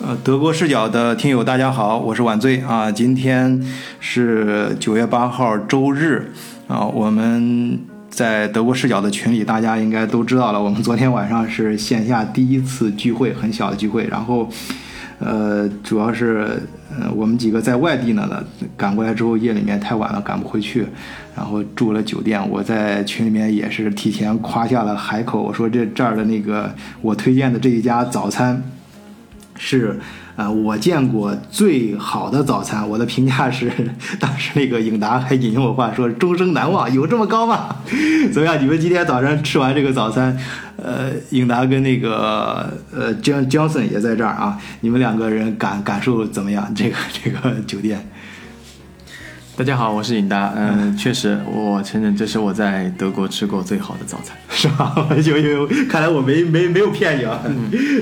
呃，德国视角的听友大家好，我是晚醉啊。今天是九月八号周日啊，我们在德国视角的群里，大家应该都知道了，我们昨天晚上是线下第一次聚会，很小的聚会，然后呃，主要是呃我们几个在外地呢呢，赶过来之后夜里面太晚了，赶不回去，然后住了酒店。我在群里面也是提前夸下了海口，我说这这儿的那个我推荐的这一家早餐。是，呃，我见过最好的早餐。我的评价是，当时那个影达还引用我话说：“终生难忘，有这么高吗？”怎么样？你们今天早上吃完这个早餐，呃，影达跟那个呃江江森也在这儿啊，你们两个人感感受怎么样？这个这个酒店。大家好，我是尹达。嗯，确实，我承认这是我在德国吃过最好的早餐，是吧？有有，看来我没没没有骗你啊。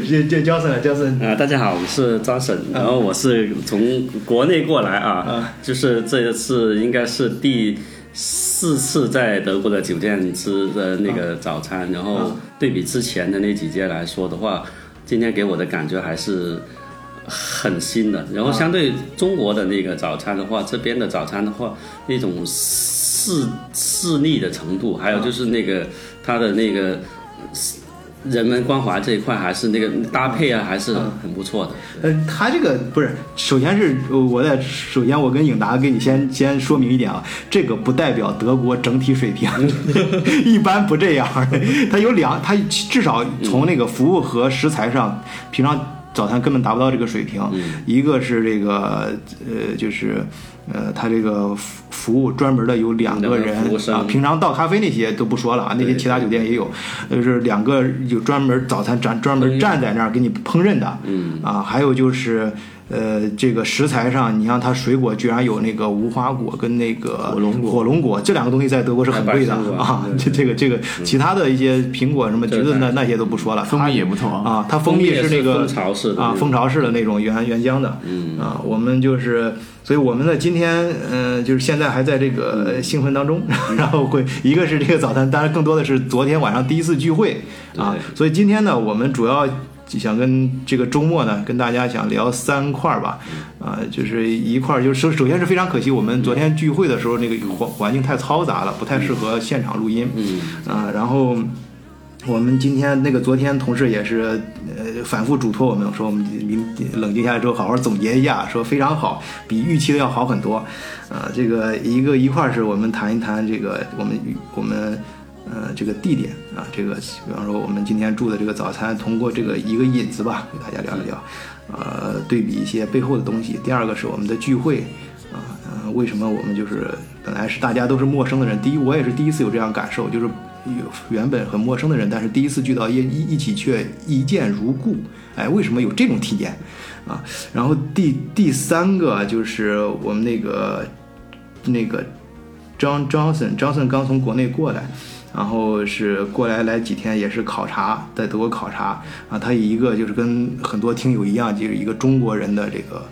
这这焦森，焦森啊，大家好，我是张婶，然后我是从国内过来啊，就是这次应该是第四次在德国的酒店吃的那个早餐，然后对比之前的那几间来说的话，今天给我的感觉还是。很新的，然后相对中国的那个早餐的话，这边的早餐的话，那种细细腻的程度，还有就是那个它的那个人文关怀这一块，还是那个搭配啊，还是很不错的。呃，他这个不是，首先是我在首先我跟颖达给你先先说明一点啊，这个不代表德国整体水平，一般不这样。它有两，它至少从那个服务和食材上，平常。早餐根本达不到这个水平，一个是这个呃，就是呃，他这个服服务专门的有两个人啊，平常倒咖啡那些都不说了啊，那些其他酒店也有，就是两个有专门早餐站专门站在那儿给你烹饪的，啊，还有就是。呃，这个食材上，你像它水果居然有那个无花果跟那个火龙果，火龙果这两个东西在德国是很贵的啊。这这个这个其他的一些苹果什么橘子那那些都不说了，蜂蜜也不错啊。它蜂蜜是那个蜂巢式啊，蜂巢式的那种原原浆的。嗯啊，我们就是，所以我们呢今天嗯就是现在还在这个兴奋当中，然后会一个是这个早餐，当然更多的是昨天晚上第一次聚会啊，所以今天呢我们主要。想跟这个周末呢，跟大家想聊三块儿吧，啊，就是一块儿，就是首首先是非常可惜，我们昨天聚会的时候那个环环境太嘈杂了，不太适合现场录音，嗯，啊，然后我们今天那个昨天同事也是呃反复嘱托我们说，我们明冷静下来之后好好总结一下，说非常好，比预期的要好很多，啊，这个一个一块儿是我们谈一谈这个我们我们。呃，这个地点啊，这个比方说我们今天住的这个早餐，通过这个一个引子吧，给大家聊一聊，呃，对比一些背后的东西。第二个是我们的聚会啊，呃，为什么我们就是本来是大家都是陌生的人，第一我也是第一次有这样感受，就是有原本很陌生的人，但是第一次聚到一一一起却一见如故，哎，为什么有这种体验啊？然后第第三个就是我们那个那个 John Johnson Johnson 刚从国内过来。然后是过来来几天，也是考察，在德国考察啊。他以一个就是跟很多听友一样，就是一个中国人的这个，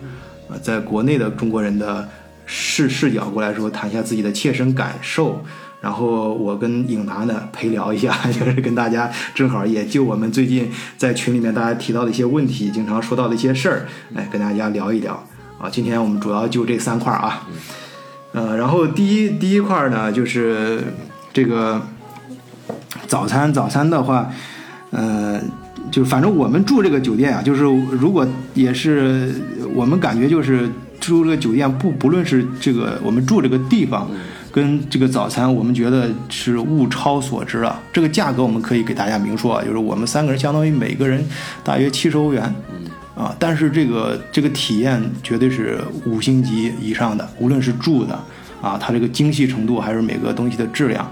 呃，在国内的中国人的视视角过来说，谈一下自己的切身感受。然后我跟影达呢陪聊一下，就是跟大家正好也就我们最近在群里面大家提到的一些问题，经常说到的一些事儿，来跟大家聊一聊啊。今天我们主要就这三块啊，呃，然后第一第一块呢就是这个。早餐，早餐的话，呃，就反正我们住这个酒店啊，就是如果也是我们感觉就是住这个酒店不不论是这个我们住这个地方，跟这个早餐，我们觉得是物超所值啊。这个价格我们可以给大家明说啊，就是我们三个人相当于每个人大约七十欧元，啊，但是这个这个体验绝对是五星级以上的，无论是住的啊，它这个精细程度还是每个东西的质量。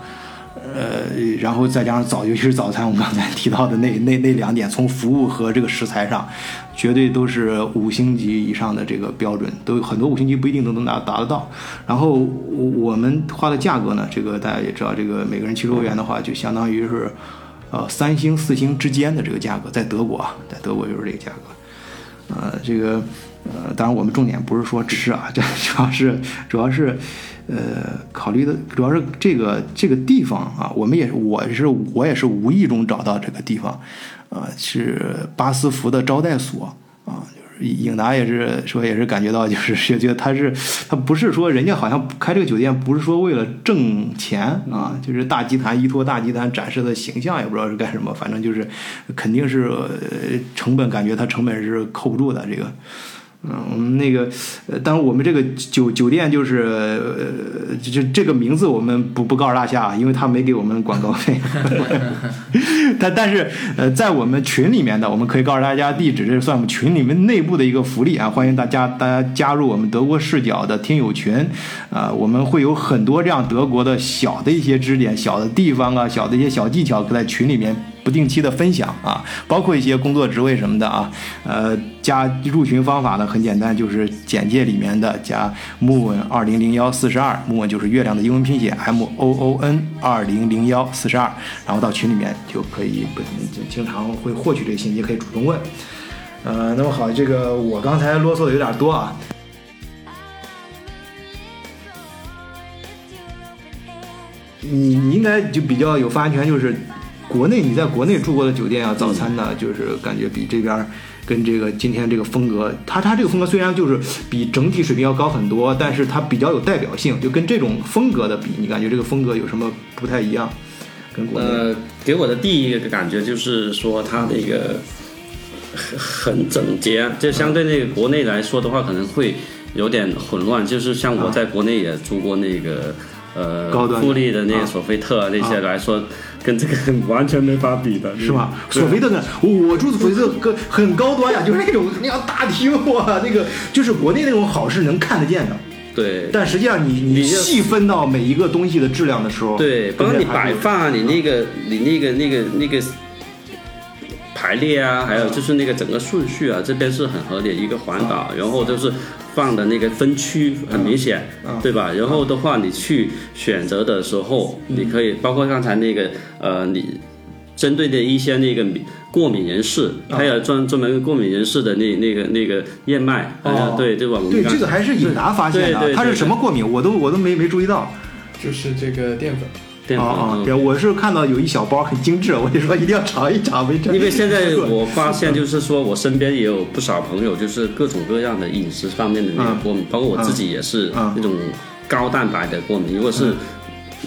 呃，然后再加上早，尤其是早餐，我们刚才提到的那那那两点，从服务和这个食材上，绝对都是五星级以上的这个标准，都有很多五星级不一定都能达达得到。然后我们花的价格呢，这个大家也知道，这个每个人七十欧元的话，就相当于是呃三星四星之间的这个价格，在德国啊，在德国就是这个价格。呃，这个呃，当然我们重点不是说吃啊，这主要是主要是。呃，考虑的主要是这个这个地方啊，我们也是，我是我也是无意中找到这个地方，啊，是巴斯福的招待所啊，就是影达也是说，也是感觉到，就是觉得他是他不是说人家好像开这个酒店不是说为了挣钱啊，就是大集团依托大集团展示的形象，也不知道是干什么，反正就是肯定是成本，感觉他成本是扣不住的这个。嗯，我们那个，呃，当然我们这个酒酒店就是，呃，就这个名字我们不不告诉大家，因为他没给我们广告费。但但是，呃，在我们群里面的，我们可以告诉大家地址，这是算我们群里面内部的一个福利啊，欢迎大家大家加入我们德国视角的听友群，啊，我们会有很多这样德国的小的一些支点、小的地方啊、小的一些小技巧在群里面。不定期的分享啊，包括一些工作职位什么的啊，呃，加入群方法呢很简单，就是简介里面的加 moon 二零零幺四十二，moon 就是月亮的英文拼写 m o o n 二零零幺四十二，然后到群里面就可以不经常会获取这个信息，可以主动问。呃，那么好，这个我刚才啰嗦的有点多啊，你你应该就比较有发言权，就是。国内你在国内住过的酒店啊，早餐呢，就是感觉比这边跟这个今天这个风格，它它这个风格虽然就是比整体水平要高很多，但是它比较有代表性，就跟这种风格的比，你感觉这个风格有什么不太一样？跟国内？呃，给我的第一个感觉就是说它那个很很整洁，就相对那个国内来说的话，可能会有点混乱。就是像我在国内也住过那个呃高，富丽的那个索菲特那些来说。跟这个很完全没法比的，是吧？索菲特呢？我住的索菲特个很高端呀，就是那种那样大厅 哇，那个就是国内那种好是能看得见的。对。但实际上，你你细分到每一个东西的质量的时候，对，包括你摆放，你那个你那个那个那个排列啊，还有就是那个整个顺序啊，这边是很合理一个环保，然后就是。放的那个分区很明显，对吧？然后的话，你去选择的时候，你可以包括刚才那个呃，你针对的一些那个过敏人士，还有专专门过敏人士的那那个那个燕麦，对对吧？对，这个还是尹达发现的，它是什么过敏？我都我都没没注意到，就是这个淀粉。啊啊！对，我是看到有一小包很精致，我就说一定要尝一尝。因为现在我发 现，就是说我身边也有不少朋友，就是各种各样的饮食方面的那个过敏，包括我自己也是那种高蛋白的过敏。如果是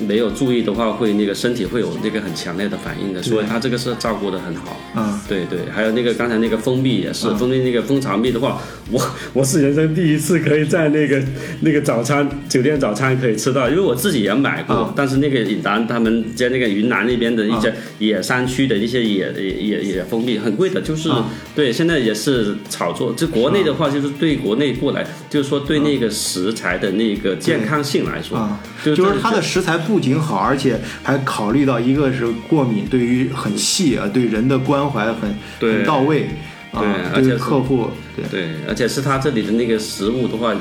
没有注意的话，会那个身体会有那个很强烈的反应的，所以他这个是照顾的很好。嗯，对对，还有那个刚才那个蜂蜜也是，蜂蜜那个蜂巢蜜的话，我 我是人生第一次可以在那个那个早餐酒店早餐可以吃到，因为我自己也买过，但是那个尹达他们在那个云南那边的一些野山区的一些野野野蜂蜜很贵的，就是对，现在也是炒作。就国内的话，就是对国内过来，就是说对那个食材的那个健康性来说，就是它的食材。不仅好，而且还考虑到一个是过敏，对于很细啊，对人的关怀很很到位啊，对客户对对，而且是他这里的那个食物的话，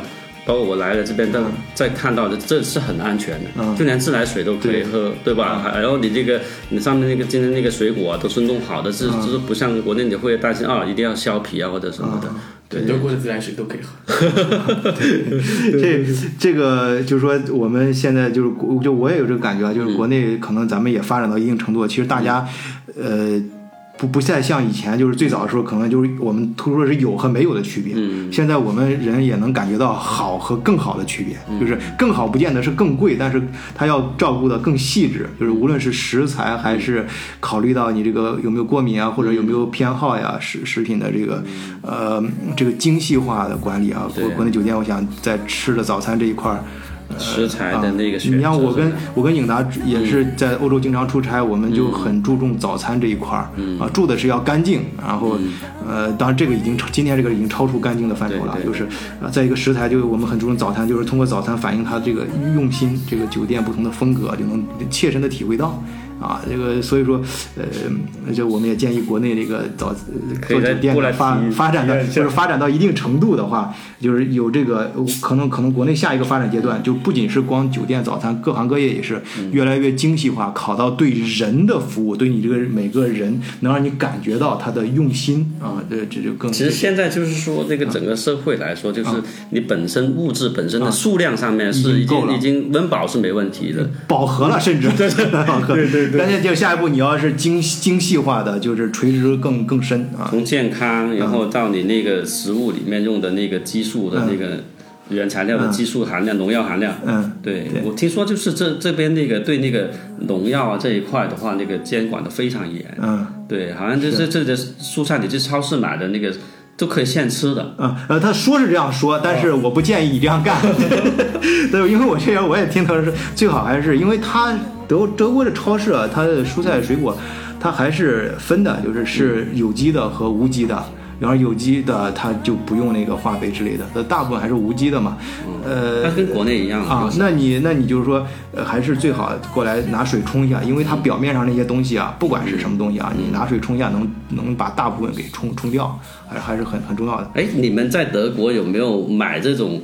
包括我来了这边都在看到的，这是很安全的，就连自来水都可以喝，对吧？然后你这个你上面那个今天那个水果都是弄好的，是就是不像国内你会担心啊，一定要削皮啊或者什么的。对，德国的自来水都可以喝。这这个就是说，我们现在就是就我也有这个感觉啊，就是国内可能咱们也发展到一定程度，其实大家呃。不不再像以前，就是最早的时候，可能就是我们突出的是有和没有的区别。嗯，现在我们人也能感觉到好和更好的区别，就是更好不见得是更贵，但是它要照顾的更细致，就是无论是食材还是考虑到你这个有没有过敏啊，或者有没有偏好呀，食食品的这个呃这个精细化的管理啊。国国内酒店，我想在吃的早餐这一块儿。食材的那个，你像我跟我跟颖达也是在欧洲经常出差，我们就很注重早餐这一块儿啊，住的是要干净，然后呃，当然这个已经今天这个已经超出干净的范畴了，就是啊，在一个食材，就是我们很注重早餐，就是通过早餐反映它这个用心，这个酒店不同的风格，就能切身的体会到。啊，这个所以说，呃，就我们也建议国内这个早做酒店发发展的，就是发展到一定程度的话，就是有这个可能，可能国内下一个发展阶段，就不仅是光酒店早餐，各行各业也是越来越精细化，考到对人的服务，对你这个每个人能让你感觉到他的用心啊，这这就更。其实现在就是说，这个整个社会来说，就是你本身物质本身的数量上面是已经已经温饱是没问题的，饱和了，甚至对 对对。但是就下一步你要是精精细化的，就是垂直更更深啊。从健康，然后到你那个食物里面用的那个激素的那个原材料的激素含量、农药含量。嗯，对我听说就是这这边那个对那个农药啊这一块的话，那个监管的非常严。嗯，对，好像就是这的蔬菜，你去超市买的那个都可以现吃的。啊，呃，他说是这样说，但是我不建议你这样干。对，因为我这边我也听他说，最好还是因为他德德国的超市啊，它的蔬菜水果，它还是分的，就是是有机的和无机的。然后有机的它就不用那个化肥之类的，它大部分还是无机的嘛。呃，它跟国内一样啊。那你那你就是说，呃，还是最好过来拿水冲一下，因为它表面上那些东西啊，不管是什么东西啊，你拿水冲一下，能能把大部分给冲冲掉，还还是很很重要的。哎，你们在德国有没有买这种？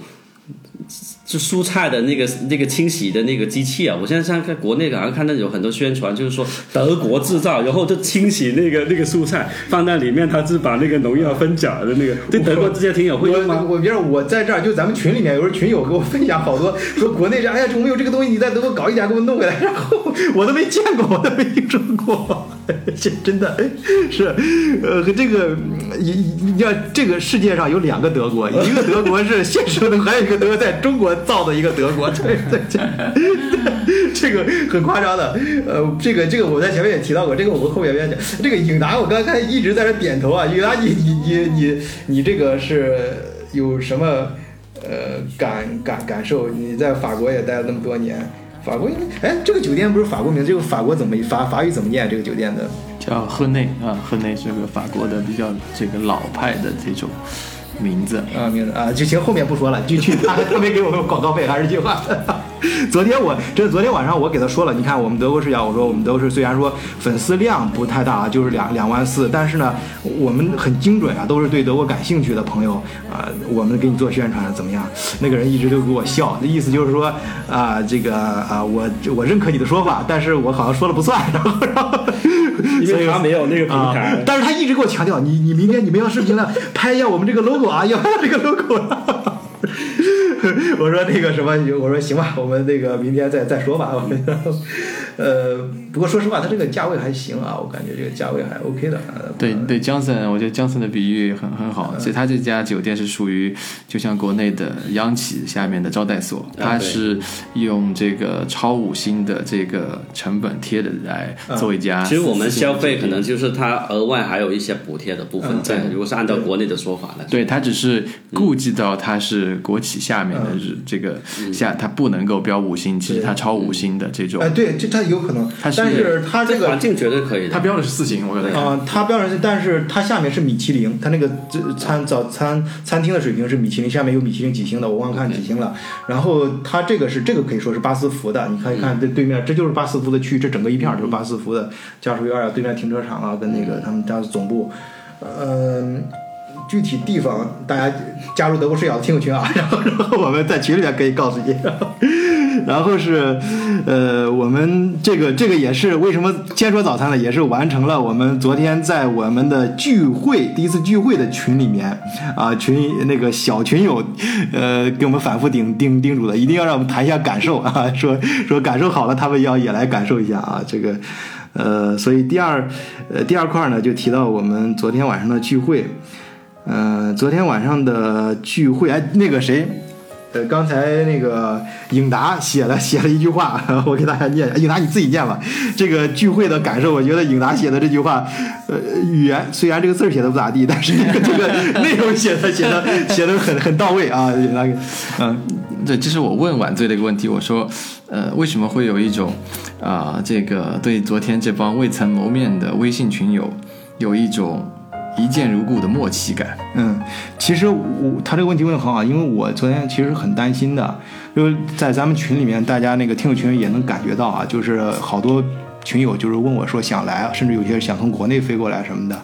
就蔬菜的那个那个清洗的那个机器啊，我现在像在国内好像看到有很多宣传，就是说德国制造，然后就清洗那个那个蔬菜放在里面，它是把那个农药分解的那个。对德国这些挺有会用吗？我觉得我在这儿就咱们群里面有时候群友给我分享好多，说国内这哎呀我们有这个东西，你在德国搞一点给我弄回来，然后我都没见过，我都没听说过，这真的是呃这个你你要这个世界上有两个德国，一个德国是现实的，还有一个德国在中国。造的一个德国，对 对对，这个很夸张的。呃，这个这个我在前面也提到过，这个我们后面要讲。这个颖达，我刚才一直在这点头啊。颖达，你你你你你这个是有什么呃感感感受？你在法国也待了那么多年，法国哎，这个酒店不是法国名？这个法国怎么法法语怎么念？这个酒店的叫赫内啊，赫内是个法国的比较这个老派的这种。名字啊，名字啊，就行，后面不说了，继续。他他没给我们广告费，还是句话。昨天我这昨天晚上我给他说了，你看我们德国视角，我说我们都是虽然说粉丝量不太大啊，就是两两万四，但是呢，我们很精准啊，都是对德国感兴趣的朋友啊，我们给你做宣传怎么样？那个人一直都给我笑，那意思就是说啊，这个啊，我我认可你的说法，但是我好像说了不算，然后然后 因为他没有那个平台，但是他一直给我强调，你你明天你们要视频了，拍一下我们这个 logo 啊，要这个 logo。我说那个什么，我说行吧，我们那个明天再再说吧。呃，不过说实话，它这个价位还行啊，我感觉这个价位还 OK 的。对对，江森，我觉得江森的比喻很很好。所以他这家酒店是属于就像国内的央企下面的招待所，它是用这个超五星的这个成本贴的来做一家。其实我们消费可能就是它额外还有一些补贴的部分在。如果是按照国内的说法来，对他只是顾及到他是国企下面的这个下，它不能够标五星，其实它超五星的这种。哎，对，这它。有可能，但是它这个环境绝对可以，它标的是四星，我觉得啊，它标的是，但是它下面是米其林，它那个这餐早餐餐厅的水平是米其林，下面有米其林几星的，我忘看几星了。然后它这个是这个可以说是巴斯福的，你可以看这对面，这就是巴斯福的区域，这整个一片就是巴斯福的家属院啊，对面停车场啊，跟那个他们家总部，嗯。具体地方大家加入德国视角的听友群啊，然 后然后我们在群里面可以告诉你。然后是，呃，我们这个这个也是为什么先说早餐呢？也是完成了我们昨天在我们的聚会第一次聚会的群里面啊，群那个小群友，呃，给我们反复叮叮叮嘱的，一定要让我们谈一下感受啊，说说感受好了，他们要也来感受一下啊，这个，呃，所以第二呃第二块呢，就提到我们昨天晚上的聚会。嗯，昨天晚上的聚会，哎，那个谁，呃，刚才那个颖达写了写了一句话，我给大家念，颖达你自己念吧。这个聚会的感受，我觉得颖达写的这句话，呃，语言虽然这个字写的不咋地，但是这个内容写的写的 写的很很到位啊。那个，嗯，对，这是我问晚醉的一个问题，我说，呃，为什么会有一种啊，这个对昨天这帮未曾谋面的微信群友有一种。一见如故的默契感。嗯，其实我他这个问题问的很好，因为我昨天其实很担心的，就是在咱们群里面，大家那个听友群也能感觉到啊，就是好多。群友就是问我说想来，甚至有些想从国内飞过来什么的，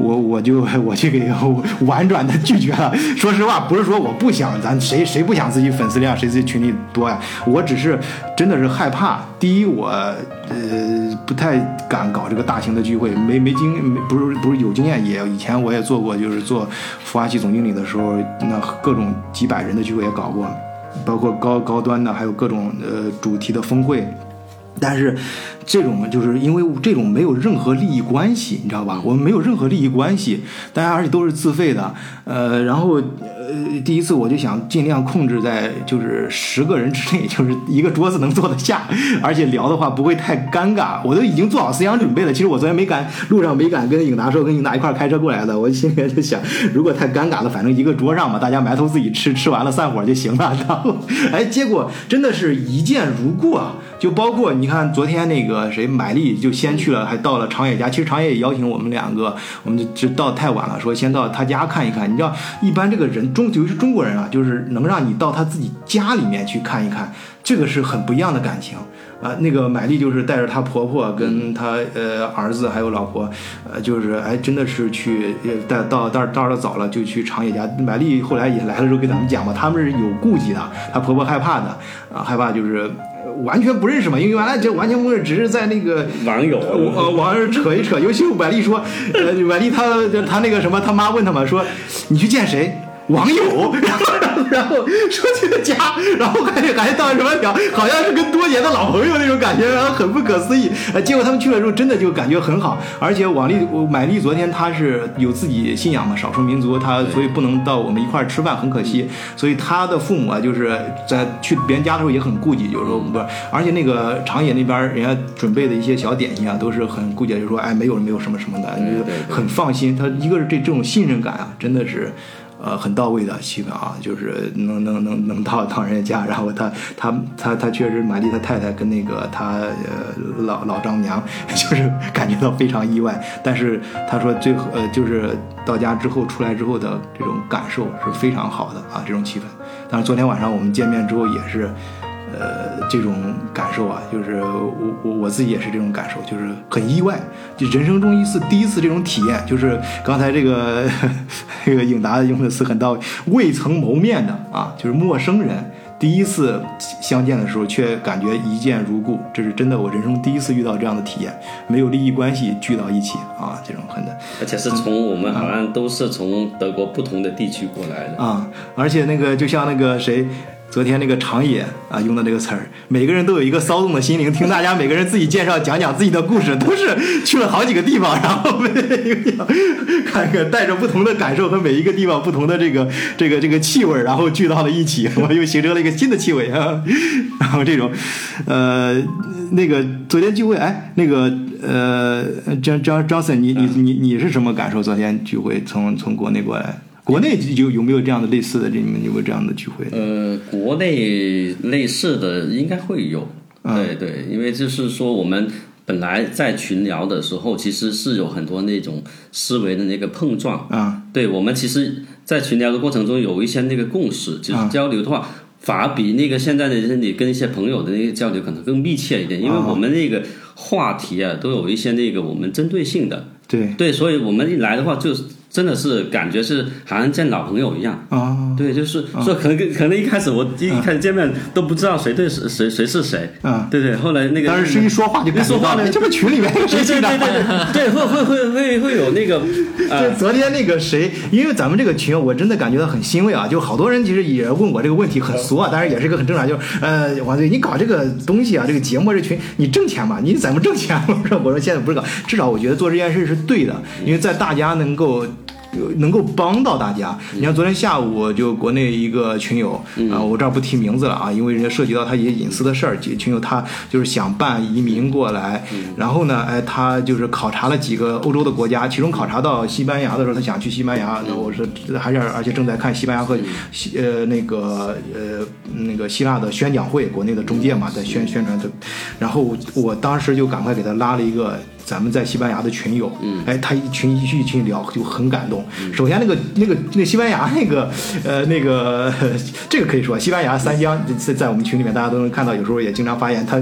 我我就 我去给 婉转的拒绝了。说实话，不是说我不想，咱谁谁不想自己粉丝量谁自己群里多呀？我只是真的是害怕。第一，我呃不太敢搞这个大型的聚会，没没经没不是不是有经验，也以前我也做过，就是做孵化器总经理的时候，那各种几百人的聚会也搞过，包括高高端的，还有各种呃主题的峰会。但是，这种就是因为这种没有任何利益关系，你知道吧？我们没有任何利益关系，大家而且都是自费的，呃，然后呃，第一次我就想尽量控制在就是十个人之内，就是一个桌子能坐得下，而且聊的话不会太尴尬。我都已经做好思想准备了。其实我昨天没敢路上没敢跟颖达说，跟颖达一块开车过来的，我心里面就想，如果太尴尬了，反正一个桌上嘛，大家埋头自己吃，吃完了散伙就行了。然后，哎，结果真的是一见如故啊！就包括你看昨天那个谁买力就先去了，还到了长野家。其实长野也邀请我们两个，我们就就到太晚了，说先到他家看一看。你知道，一般这个人中，尤其是中国人啊，就是能让你到他自己家里面去看一看，这个是很不一样的感情啊。那个买力就是带着她婆婆跟她呃儿子还有老婆，呃，就是哎真的是去带到到到了早了就去长野家。买力后来也来了之后跟咱们讲嘛，他们是有顾忌的，她婆婆害怕的啊，害怕就是。完全不认识嘛，因为原来就完全不认识，只是在那个网友呃网上扯一扯。尤其是百丽说，呃，百丽她她那个什么，他妈问他嘛，说你去见谁？网友，然后 然后说去他家，然后感觉感觉到什么了，好像是跟多年的老朋友那种感觉，然后很不可思议。呃，结果他们去了之后，真的就感觉很好。而且王丽买丽昨天她是有自己信仰嘛，少数民族，她所以不能到我们一块儿吃饭，很可惜。所以她的父母啊，就是在去别人家的时候也很顾忌，就是说不是。而且那个长野那边人家准备的一些小点心啊，都是很顾忌，就是说哎，没有没有什么什么的，就很放心。他一个是这这种信任感啊，真的是。呃，很到位的气氛啊，就是能能能能到到人家家，然后他他他他确实玛丽他太太跟那个他呃老老丈母娘，就是感觉到非常意外，但是他说最后呃就是到家之后出来之后的这种感受是非常好的啊，这种气氛。但是昨天晚上我们见面之后也是。呃，这种感受啊，就是我我我自己也是这种感受，就是很意外，就人生中一次第一次这种体验，就是刚才这个 这个颖达用的词很到位，未曾谋面的啊，就是陌生人第一次相见的时候，却感觉一见如故，这是真的，我人生第一次遇到这样的体验，没有利益关系聚到一起啊，这种很的，而且是从我们好像都是从德国不同的地区过来的啊，而且那个就像那个谁。昨天那个长野啊用的这个词儿，每个人都有一个骚动的心灵，听大家每个人自己介绍讲讲自己的故事，都是去了好几个地方，然后每个 看看带着不同的感受和每一个地方不同的这个这个 这个气味，然后聚到了一起，我又形成了一个新的气味啊。然后这种，呃，那个昨天聚会，哎，那个呃，张张张森，你你你你是什么感受？昨天聚会从从国内过来。国内有有没有这样的类似的？你们有没有这样的聚会？呃，国内类似的应该会有，对对，因为就是说我们本来在群聊的时候，其实是有很多那种思维的那个碰撞啊。对我们其实，在群聊的过程中有一些那个共识，就是交流的话，反而比那个现在的你跟一些朋友的那个交流可能更密切一点，因为我们那个话题啊，都有一些那个我们针对性的。对对，所以我们一来的话就是。真的是感觉是好像见老朋友一样啊！对，就是说可能可能一开始我一开始见面都不知道谁对谁谁谁是谁啊！对对，后来那个但是一说话就一说话呢，这不群里面谁对对对对对，会会会会会有那个。就，昨天那个谁，因为咱们这个群，我真的感觉到很欣慰啊！就好多人其实也问我这个问题，很俗啊，但是也是一个很正常，就是呃，王队，你搞这个东西啊，这个节目这群，你挣钱吗？你怎么挣钱？我说我说现在不是搞，至少我觉得做这件事是对的，因为在大家能够。能够帮到大家。你像昨天下午，就国内一个群友啊，我这儿不提名字了啊，因为人家涉及到他一些隐私的事儿。群友他就是想办移民过来，然后呢，哎，他就是考察了几个欧洲的国家，其中考察到西班牙的时候，他想去西班牙。那我说还是而且正在看西班牙和西呃那个呃那个希腊的宣讲会，国内的中介嘛，在宣宣传这。然后我当时就赶快给他拉了一个。咱们在西班牙的群友，哎，他一群一去一群聊就很感动。首先那个那个那西班牙 那个呃那个这个可以说，西班牙三江在在我们群里面大家都能看到，有时候也经常发言。他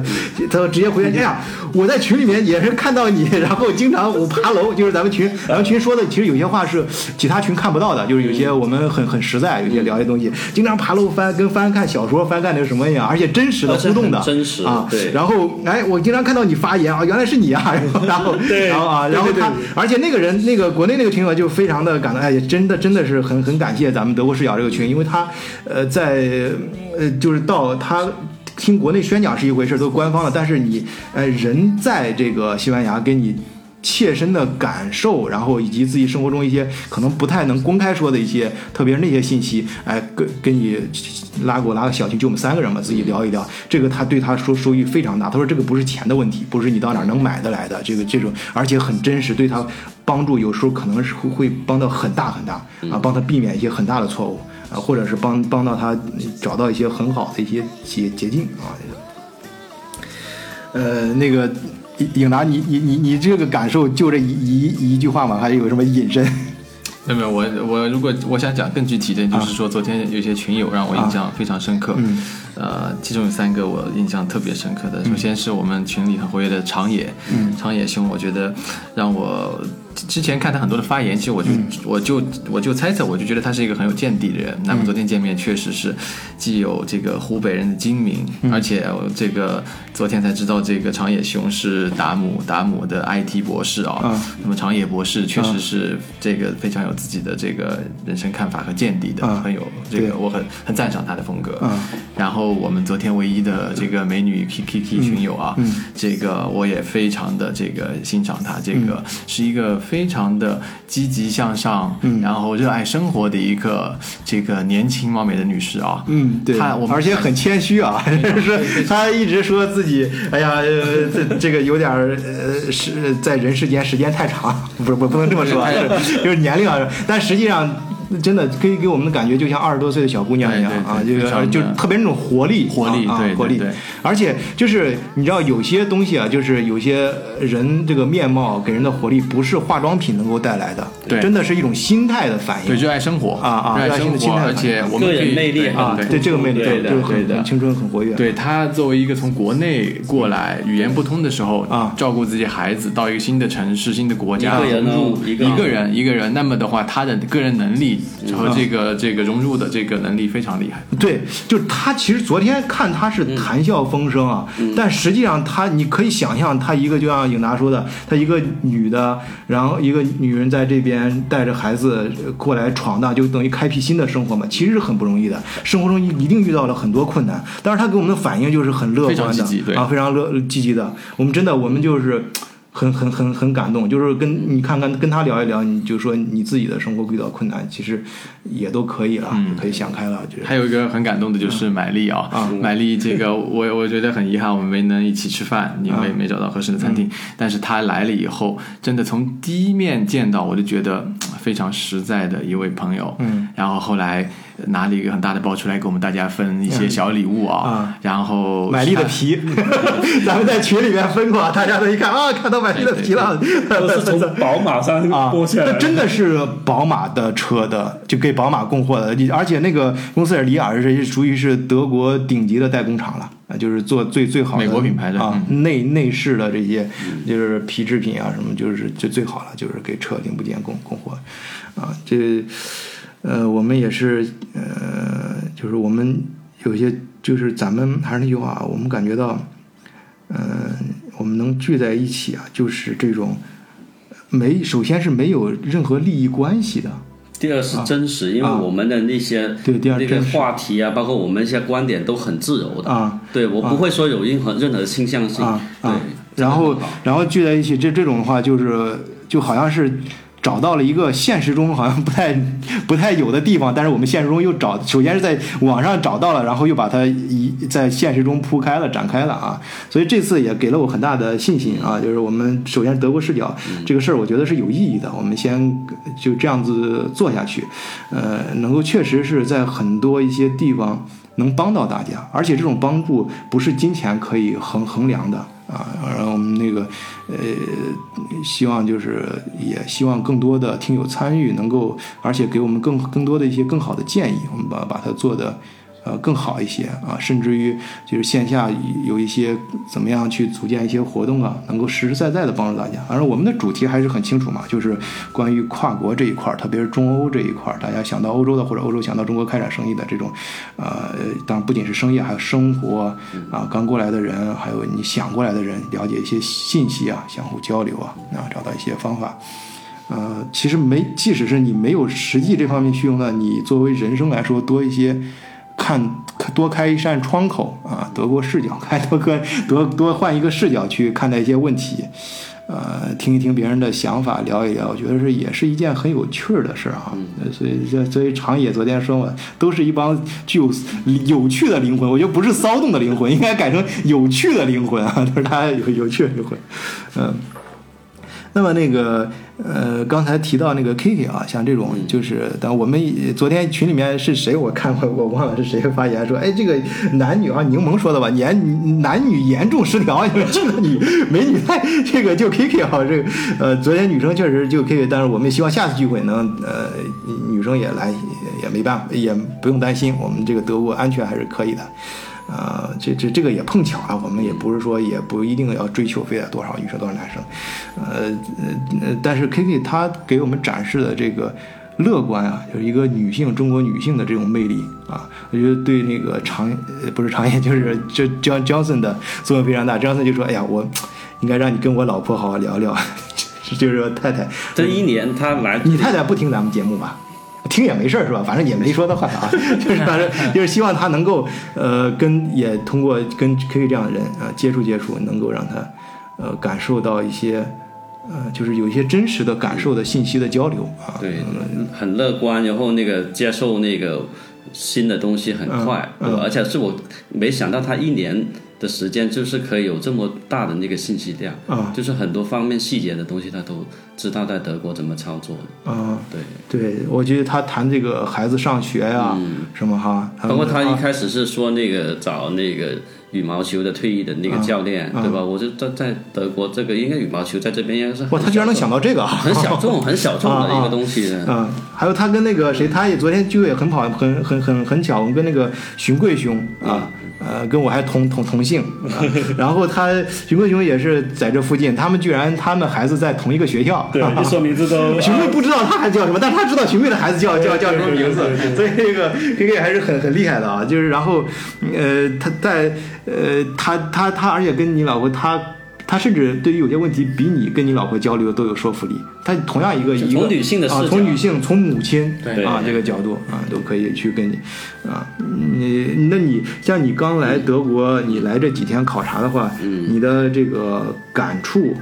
他直接回哎呀，我在群里面也是看到你，然后经常我爬楼，就是咱们群咱们群说的，其实有些话是其他群看不到的，就是有些我们很很实在，有些聊些东西，经常爬楼翻跟翻看小说翻看那个什么一样，而且真实的互动的，真实啊。对。然后哎，我经常看到你发言啊，原来是你啊，然后。然后，然后啊，然后他，而且那个人，那个国内那个群友就非常的感动，哎，真的真的是很很感谢咱们德国视角这个群，因为他，呃，在呃，就是到他。听国内宣讲是一回事，都是官方的，但是你呃人在这个西班牙给你。切身的感受，然后以及自己生活中一些可能不太能公开说的一些，特别是那些信息，哎，跟跟你拉给我拉个小群，就我们三个人嘛，自己聊一聊，这个他对他说收益非常大。他说这个不是钱的问题，不是你到哪能买得来的，这个这种而且很真实，对他帮助有时候可能是会会帮到很大很大啊，帮他避免一些很大的错误啊，或者是帮帮到他找到一些很好的一些捷捷径啊，呃，那个。影达，你你你你这个感受就这一一一句话吗？还有什么隐身？没有没有，我我如果我想讲更具体的，就是说昨天有些群友让我印象非常深刻，呃，其中有三个我印象特别深刻的。首先是我们群里很活跃的长野，长野兄，我觉得让我。之前看他很多的发言，其实我就我就我就猜测，我就觉得他是一个很有见地的人。那么昨天见面确实是既有这个湖北人的精明，而且这个昨天才知道这个长野雄是达姆达姆的 IT 博士啊。那么长野博士确实是这个非常有自己的这个人生看法和见地的，很有这个我很很赞赏他的风格。然后我们昨天唯一的这个美女 K K K 群友啊，这个我也非常的这个欣赏他，这个是一个。非常的积极向上，嗯，然后热爱生活的一个这个年轻貌美的女士啊，嗯，对，她我而且很谦虚啊，是她一直说自己，哎呀，这这个有点呃是在人世间时间太长，不是不不能这么说，就是年龄啊，但实际上。真的可以给我们的感觉就像二十多岁的小姑娘一样啊，就就特别那种活力，活力，对，活力。而且就是你知道有些东西啊，就是有些人这个面貌给人的活力不是化妆品能够带来的，对，真的是一种心态的反应。对，热爱生活啊啊，热爱生活，而且我们个人魅力啊，对这个魅力，对就是很青春很活跃。对他作为一个从国内过来语言不通的时候啊，照顾自己孩子到一个新的城市、新的国家融入一个人一个人，那么的话，他的个人能力和这个。呃，这个融入的这个能力非常厉害。对，就是他其实昨天看他是谈笑风生啊，但实际上他你可以想象，他一个就像颖达说的，他一个女的，然后一个女人在这边带着孩子过来闯荡，就等于开辟新的生活嘛，其实是很不容易的。生活中一定遇到了很多困难，但是他给我们的反应就是很乐观的啊，非常乐积极的。我们真的，我们就是。很很很很感动，就是跟你看看跟他聊一聊，你就说你自己的生活遇到困难，其实也都可以了，可以想开了。还有一个很感动的就是买力啊，买力这个我我觉得很遗憾，我们没能一起吃饭，因为没找到合适的餐厅。但是他来了以后，真的从第一面见到我就觉得非常实在的一位朋友。嗯，然后后来。拿了一个很大的包出来给我们大家分一些小礼物啊，然后买力的皮，咱们在群里面分过，大家都一看啊，看到买力的皮了，都是从宝马上 剥下来，真的是宝马的车的，就给宝马供货的，而且那个公司是里尔，是属于是德国顶级的代工厂了，就是做最最好的美国品牌的啊内内饰的这些就是皮制品啊什么，就是最最好了，就是给车零部件供供货。啊这。呃，我们也是，呃，就是我们有些，就是咱们还是那句话，我们感觉到，嗯，我们能聚在一起啊，就是这种没，首先是没有任何利益关系的。第二是真实，因为我们的那些对第二那个话题啊，包括我们一些观点都很自由的啊。对我不会说有任何任何倾向性啊。对，然后然后聚在一起，这这种的话就是就好像是。找到了一个现实中好像不太不太有的地方，但是我们现实中又找，首先是在网上找到了，然后又把它一在现实中铺开了、展开了啊，所以这次也给了我很大的信心啊，就是我们首先德国视角这个事儿，我觉得是有意义的，我们先就这样子做下去，呃，能够确实是在很多一些地方能帮到大家，而且这种帮助不是金钱可以衡衡量的。啊，然后我们那个，呃，希望就是也希望更多的听友参与，能够而且给我们更更多的一些更好的建议，我们把把它做的。呃，更好一些啊，甚至于就是线下有一些怎么样去组建一些活动啊，能够实实在在的帮助大家。反正我们的主题还是很清楚嘛，就是关于跨国这一块儿，特别是中欧这一块儿，大家想到欧洲的或者欧洲想到中国开展生意的这种，呃，当然不仅是生意，还有生活啊，刚过来的人，还有你想过来的人，了解一些信息啊，相互交流啊，啊，找到一些方法。呃，其实没，即使是你没有实际这方面需求呢，你作为人生来说多一些。看多开一扇窗口啊，德国视角，开多个多多换一个视角去看待一些问题。呃，听一听别人的想法，聊一聊，我觉得是也是一件很有趣儿的事儿啊。呃所以这所以长野昨天说嘛，都是一帮具有有趣的灵魂。我觉得不是骚动的灵魂，应该改成有趣的灵魂啊，都是大家有有趣的灵魂。嗯。那么那个呃，刚才提到那个 Kiki 啊，像这种就是，但我们昨天群里面是谁我看过，我忘了是谁发言说，哎，这个男女啊，柠檬说的吧，严男女严重失调，你们这个女美女太这个就 Kiki 啊，这个呃，昨天女生确实就 Kiki，但是我们也希望下次聚会能呃女生也来，也也没办法，也不用担心，我们这个德国安全还是可以的。啊、这这这个也碰巧啊，我们也不是说也不一定要追求非得多少女生多少男生，呃呃，但是 Kiki 她给我们展示的这个乐观啊，就是一个女性中国女性的这种魅力啊，我觉得对那个长呃不是长野，就是这 John Johnson 的作用非常大。Johnson 就说：“哎呀，我应该让你跟我老婆好好聊聊。”就是说太太，这一年他来你太太不听咱们节目吧？听也没事儿是吧？反正也没说他坏啊，就是反正就是希望他能够呃跟也通过跟 K 这样的人啊、呃接触接触，能够让他呃感受到一些呃就是有一些真实的感受的信息的交流啊。对，很乐观，然后那个接受那个新的东西很快，嗯嗯对吧而且是我没想到他一年的时间就是可以有这么大的那个信息量，啊。就是很多方面细节的东西他都知道在德国怎么操作的，啊，对。对，我觉得他谈这个孩子上学呀、什么哈，嗯包括他一啊开始是说那个找那个羽毛球的退役的那个教练，对吧？我就在在德国，这个应该羽毛球在这边应该是哇，他居然能想到这个啊，很小众、很小众的 一个东西。嗯，还有他跟那个谁，他也昨天聚会很跑，很很很很巧，我们跟那个荀贵兄啊，呃，跟我还同同同姓，啊、然后他熊贵熊也是在这附近，他们居然他们孩子在同一个学校，对，一说名字都熊贵不知道他孩子叫什么，但是他知道熊贵的孩子叫叫叫什么名字，所以这个这个还是很很厉害的啊。就是然后，呃，他在呃，他他他，而且跟你老婆他。他甚至对于有些问题比你跟你老婆交流都有说服力。他同样一个一个从女性的视啊，从女性从母亲对啊这个角度啊都可以去跟你啊，你那你像你刚来德国，你来这几天考察的话，你的这个感触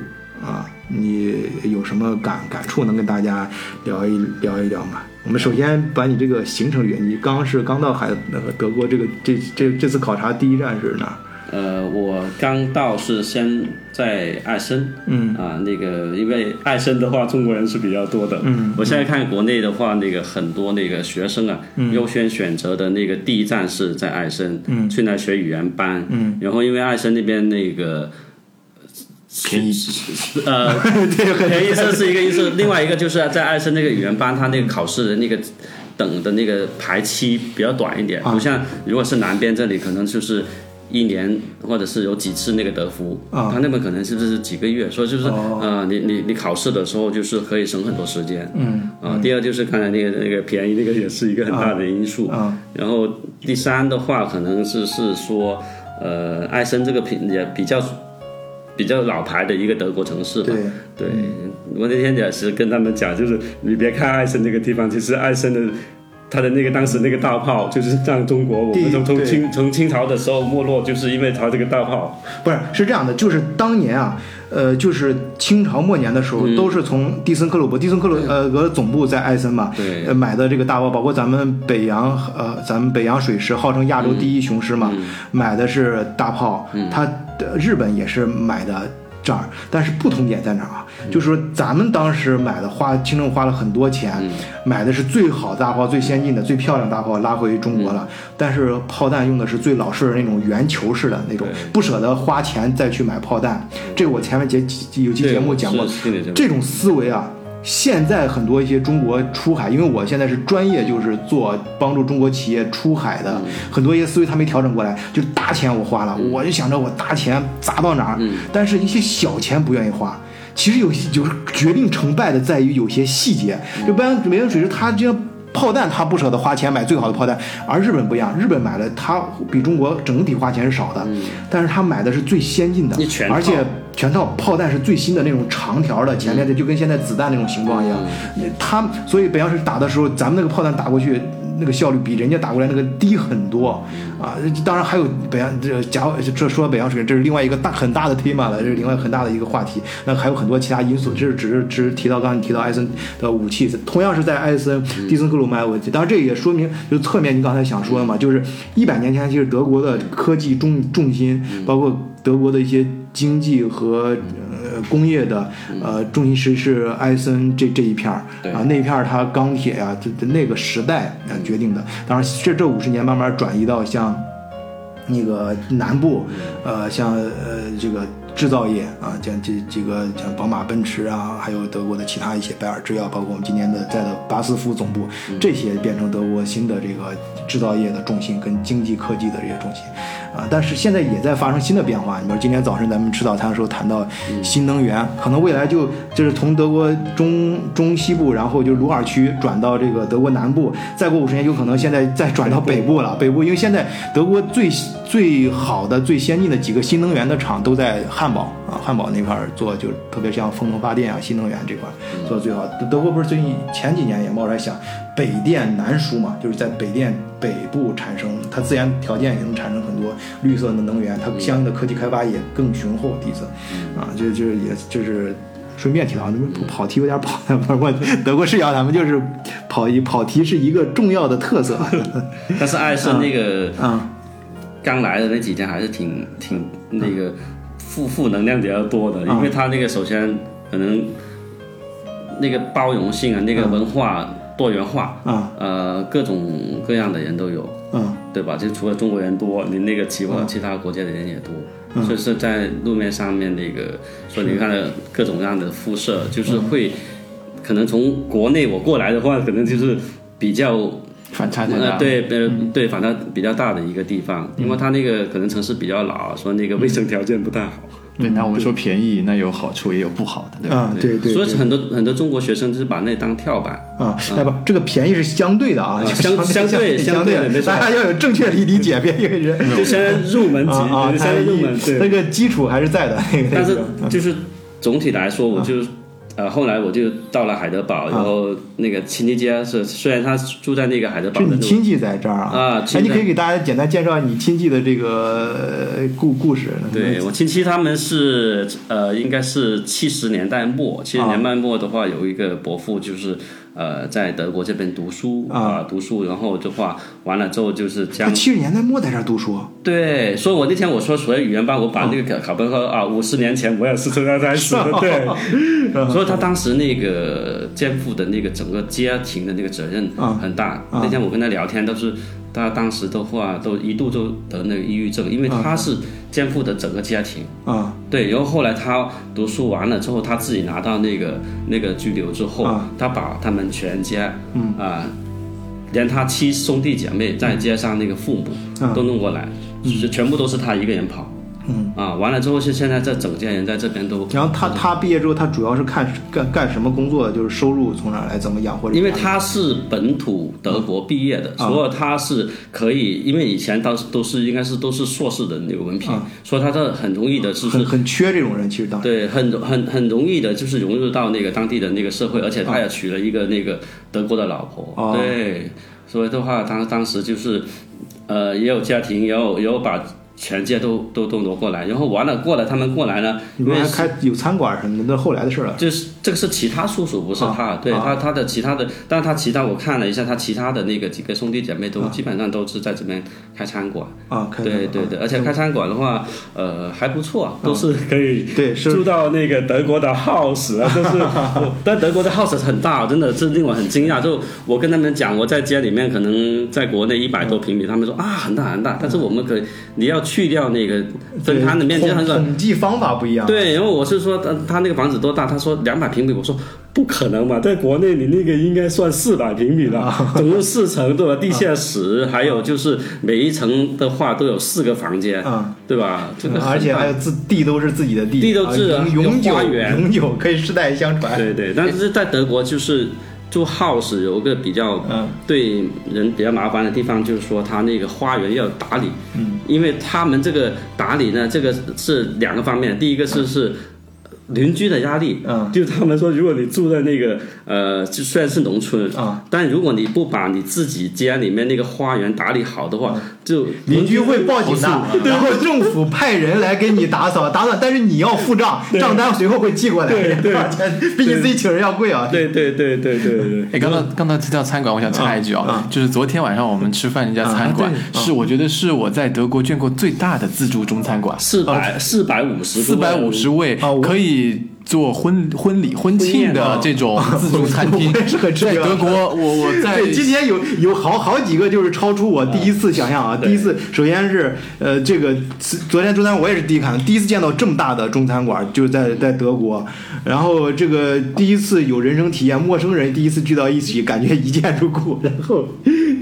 啊，你有什么感感触能跟大家聊一聊一聊吗？我们首先把你这个行程捋，你刚是刚到海那个德国这个这这这次考察第一站是哪儿？呃，我刚到是先在爱森，嗯。啊，那个因为爱森的话，中国人是比较多的，嗯，我现在看国内的话，那个很多那个学生啊，优先选择的那个第一站是在爱森，嗯。去那学语言班，嗯，然后因为爱森那边那个。便宜呃，便宜这是一个意思，另外一个就是在爱森那个语言班，他那个考试的那个等的那个排期比较短一点，啊。不像如果是南边这里可能就是一年或者是有几次那个德福，啊。他那边可能是不是几个月，所以就是、哦。呃，你你你考试的时候就是可以省很多时间，嗯啊，第二就是刚才那个那个便宜那个也是一个很大的因素，啊然后第三的话可能是是说，呃，艾森这个品也比较比较老牌的一个德国城市吧，对。对，我那天也是跟他们讲，就是你别看艾森那个地方，其实艾森的。它的那个当时那个大炮，就是让中国我们从从清从清朝的时候没落，就是因为他这个大炮。不是，是这样的，就是当年啊，呃，就是清朝末年的时候，都是从蒂森克鲁伯，蒂森克鲁呃俄总部在艾森嘛，对。呃，买的这个大炮，包括咱们北洋呃，咱们北洋水师号称亚洲第一雄师嘛，买的是大炮，它呃日本也是买的。这儿，但是不同点在哪儿啊？就是说，咱们当时买的花，清政花了很多钱，买的是最好大炮、最先进的、最漂亮大炮拉回中国了。但是炮弹用的是最老式的那种圆球式的那种，不舍得花钱再去买炮弹。这个我前面节有期节目讲过这种思维啊。现在很多一些中国出海，因为我现在是专业，就是做帮助中国企业出海的，很多一些思维他没调整过来，就是大钱我花了，我就想着我大钱砸到哪儿，但是一些小钱不愿意花。其实有有决定成败的在于有些细节，就不然美元水师他这样。炮弹他不舍得花钱买最好的炮弹，而日本不一样，日本买的他比中国整体花钱是少的，但是他买的是最先进的全，而且全套炮弹是最新的那种长条的，前面的就跟现在子弹那种形状一样。他所以北洋水打的时候，咱们那个炮弹打过去，那个效率比人家打过来那个低很多啊。当然还有北洋这甲这说北洋水这是另外一个大很大的 tema 了，这是另外很大的一个话题。那还有很多其他因素，这是只是只是提到刚才你提到艾森的武器，同样是在艾森蒂森克鲁麦武器。当然这也说明就侧面你刚才想说的嘛，就是一百年前其实德国的科技重重心，包括德国的一些经济和呃工业的呃重心是是埃森这这一片儿。对。啊，那一片儿它钢铁呀、这这那个时代啊决定的。当然这这五十年慢慢转移到像那个南部，呃，像呃这个制造业啊，像这几个像宝马、奔驰啊，还有德国的其他一些拜耳制药，包括我们今年的在的巴斯夫总部，这些变成德国新的这个制造业的重心跟经济科技的这些重心啊。但是现在也在发生新的变化。你比如今天早晨咱们吃早餐的时候谈到新能源，可能未来就就是从德国中中西部，然后就鲁尔区转到这个德国南部，再过五十年有可能现在再转到北部了。北部因为现在德国最最好的、最先进的几个新能源的厂都在汉堡啊，汉堡那块儿做，就特别像风能发电啊、新能源这块儿做的最好。德德国不是最近前几年也冒出来想北电南输嘛，就是在北电北部产生，它自然条件也能产生很多绿色的能源，它相应的科技开发也更雄厚底子啊，就就是也就是。顺便提到，你们跑题有点跑，不是我德国视角，他们就是跑一跑题是一个重要的特色。但是艾森那个啊，刚来的那几天还是挺挺那个负负能量比较多的，因为他那个首先可能那个包容性啊，那个文化多元化啊，呃，各种各样的人都有，嗯对吧？就除了中国人多，你那个其他其他国家的人也多，所以是在路面上面那个，所以你看的各种各样的肤色，就是会可能从国内我过来的话，可能就是比较反差太大。呃，对，呃，对，反差比较大的一个地方，因为它那个可能城市比较老，说那个卫生条件不太好，对，那我们说便宜，那有好处也有不好的，对吧？啊，对。对，对所以很多很多中国学生就是把那当跳板，啊，那不，这个便宜是相对的啊，相相对相相对的。大家要有正确理理解，别以为人。就先入门级，啊啊，就它先入门，对。那。个基础还是在的，但是就是总体来说，我就呃后来我就到了海德堡，然后那个亲戚家是虽然他住在那个海德堡是你亲戚在这儿啊？啊哎，你可以给大家简单介绍你亲戚的这个呃故故事。对我亲戚他们是呃，应该是七十年代末，七十年代末的话，有一个伯父就是呃在德国这边读书啊、读书，然后的话完了之后就是将他七十年代末在这儿读书，对，所以我那天我说所谓语言班，我把那个考考本说啊，五十年前我也是从那开始的，对，所以他当时那个肩负的那个整个家庭的那个责任很大。那天我跟他聊天，都是他当时的话都一度就得那个抑郁症，因为他是肩负的整个家庭。啊。对，然后后来他读书完了之后，他自己拿到那个那个拘留之后，啊。他把他们全家，嗯。啊、连他七兄弟姐妹，再加上那个父母、都弄过来，就全部都是他一个人跑。嗯。啊，完了之后是现在这整家人在这边都，然后他他毕业之后，他主要是看干干什么工作，就是收入从哪来，怎么养活。因为他是本土德国毕业的，所以他是可以，因为以前当时都是应该是都是硕士的那个文凭，所以他这很容易的就是很很缺这种人，其实当时。对，很很很容易的，就是融入到那个当地的那个社会，而且他也娶了一个那个德国的老婆，哦对，所以的话，当当时就是，呃，也有家庭，也有也有把全界都都都挪过来，然后完了过来，他们过来呢，你们因为还开有餐馆什么的，那后来的事了。就是这个是其他叔叔，不是他，啊啊对他他的其他的，但是他其他我看了一下，他其他的那个几个兄弟姐妹都、基本上都是在这边开餐馆，啊，开对对对，而且开餐馆的话，呃，还不错，都是可以住到那个德国的 house 啊，都是，但德国的 house 很大，真的是令我很惊讶。就我跟他们讲，我在家里面可能在国内一百多平米，他们说啊很大很大，但是我们可以你要去掉那个分摊的面积。统计方法不一样。对，因为我是说他他那个房子多大？他说两百平米，我说不可能嘛，在国内你那个应该算四百平米了，总共四层对吧？地下室，还有就是每一层的话都有四个房间，啊，对吧？这个很而且还有自地都是自己的地，地都是啊永永久永久可以世代相传。对对，但是在德国就是住 house 有一个比较嗯。对人比较麻烦的地方，就是说他那个花园要打理，嗯，因为他们这个打理呢，这个是两个方面，第一个是是邻居的压力，嗯，就他们说，如果你住在那个呃，就虽然是农村啊，但如果你不把你自己家里面那个花园打理好的话，就邻居会报警的，然后政府派人来给你打扫打扫，但是你要付账，账单随后会寄过来，多少钱？比你 自己请人要贵啊！对对对对对对。哎，刚刚刚刚提到餐馆，我想插一句啊，就是昨天晚上我们吃饭那家餐馆，是我觉得是我在德国见过最大的自助中餐馆，四百四百五十四百五十位，可以。做婚婚礼婚庆的这种 自助餐厅，在德国，我我在今天有有好好几个就是超出我第一次想象啊！第一次，首先是呃，这个昨天中餐我也是第一看，第一次见到这么大的中餐馆，就是在在德国。然后这个第一次有人生体验，陌生人第一次聚到一起，感觉一见如故。然后，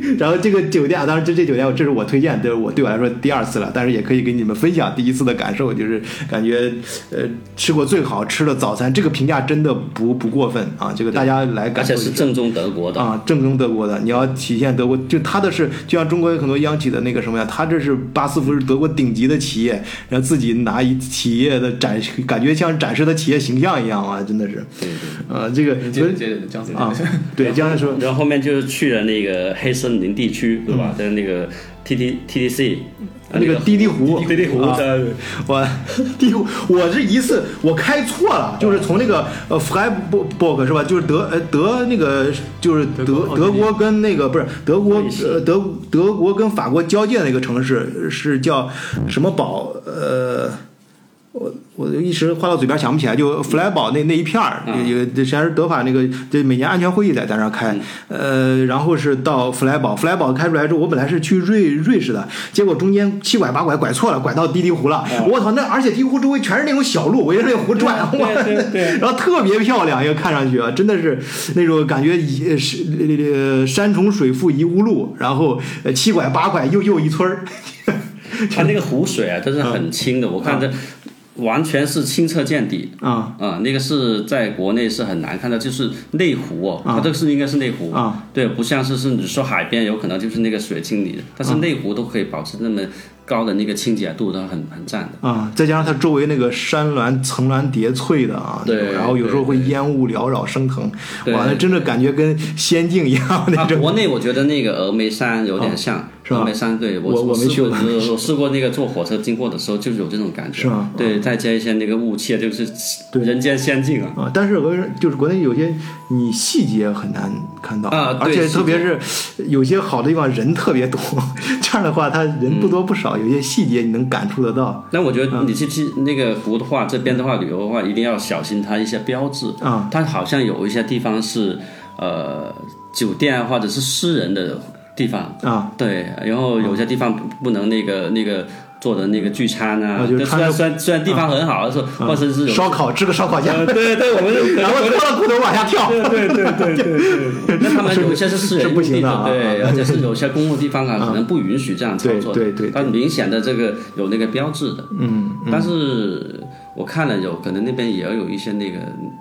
然后这个酒店，当然这这酒店这是我推荐对，我对我来说第二次了，但是也可以给你们分享第一次的感受，就是感觉呃吃过最好吃的早餐，这个评价真的不不过分啊！这个大家来感受。而且是正宗德国的啊，正宗德国的，你要体现德国，就他的是就像中国有很多央企的那个什么呀，他这是巴斯夫是德国顶级的企业，然后自己拿一企业的展，感觉像展示的企业形象一样。啊，真的是，对对，呃，这个接着接着江森啊，对江森说，然后后面就是去了那个黑森林地区，对吧？在那个 T T T T C，那个滴滴湖，滴滴湖，我滴湖，我这一次我开错了，就是从那个呃 Freiburg 是吧？就是德呃德那个就是德德国跟那个不是德国呃德德国跟法国交界的那个城市是叫什么堡呃。我我一时话到嘴边想不起来，就弗莱堡那那一片儿，有实际上是德法那个，这每年安全会议在在那儿开，呃，然后是到弗莱堡，弗莱堡开出来之后，我本来是去瑞瑞士的，结果中间七拐八拐拐错了，拐到滴滴湖了，我操，那而且滴滴湖周围全是那种小路，围着那个湖转，对然后特别漂亮，又看上去啊，真的是那种感觉，一是呃山重水复疑无路，然后七拐八拐又又一村儿，它那个湖水啊，都是很清的，我看这。完全是清澈见底。啊。啊！那个是在国内是很难看到，就是内湖哦，它这个是应该是内湖。啊，对，不像是是你说海边有可能就是那个水清理，但是内湖都可以保持那么。高的那个清洁度都很很赞的。啊，再加上它周围那个山峦层峦叠翠的啊，对，然后有时候会烟雾缭绕升腾，哇，那真的感觉跟仙境一样那种。国内我觉得那个峨眉山有点像，峨眉山对我我没去过，我试过那个坐火车经过的时候就是有这种感觉，是吧？对，再加一些那个雾气，就是人间仙境啊。啊，但是我就是国内有些你细节很难看到啊，而且特别是有些好的地方人特别多，这样的话他人不多不少。有些细节你能感触得到。那我觉得你去去那个湖的话，这边的话旅游的话，一定要小心它一些标志啊。它好像有一些地方是呃酒店或者是私人的地方啊。对，然后有些地方不能那个那个。做的那个聚餐啊，虽然虽然虽然地方很好，是或者是烧烤，吃个烧烤架，对对，我们 然后脱了裤头往下跳，对对对对对。那他们有些是私人不行的，对，而且是有些公共地方啊，可能不允许这样操作，对对对。但明显的这个有那个标志的，嗯，但是我看了有可能那边也要有一些那个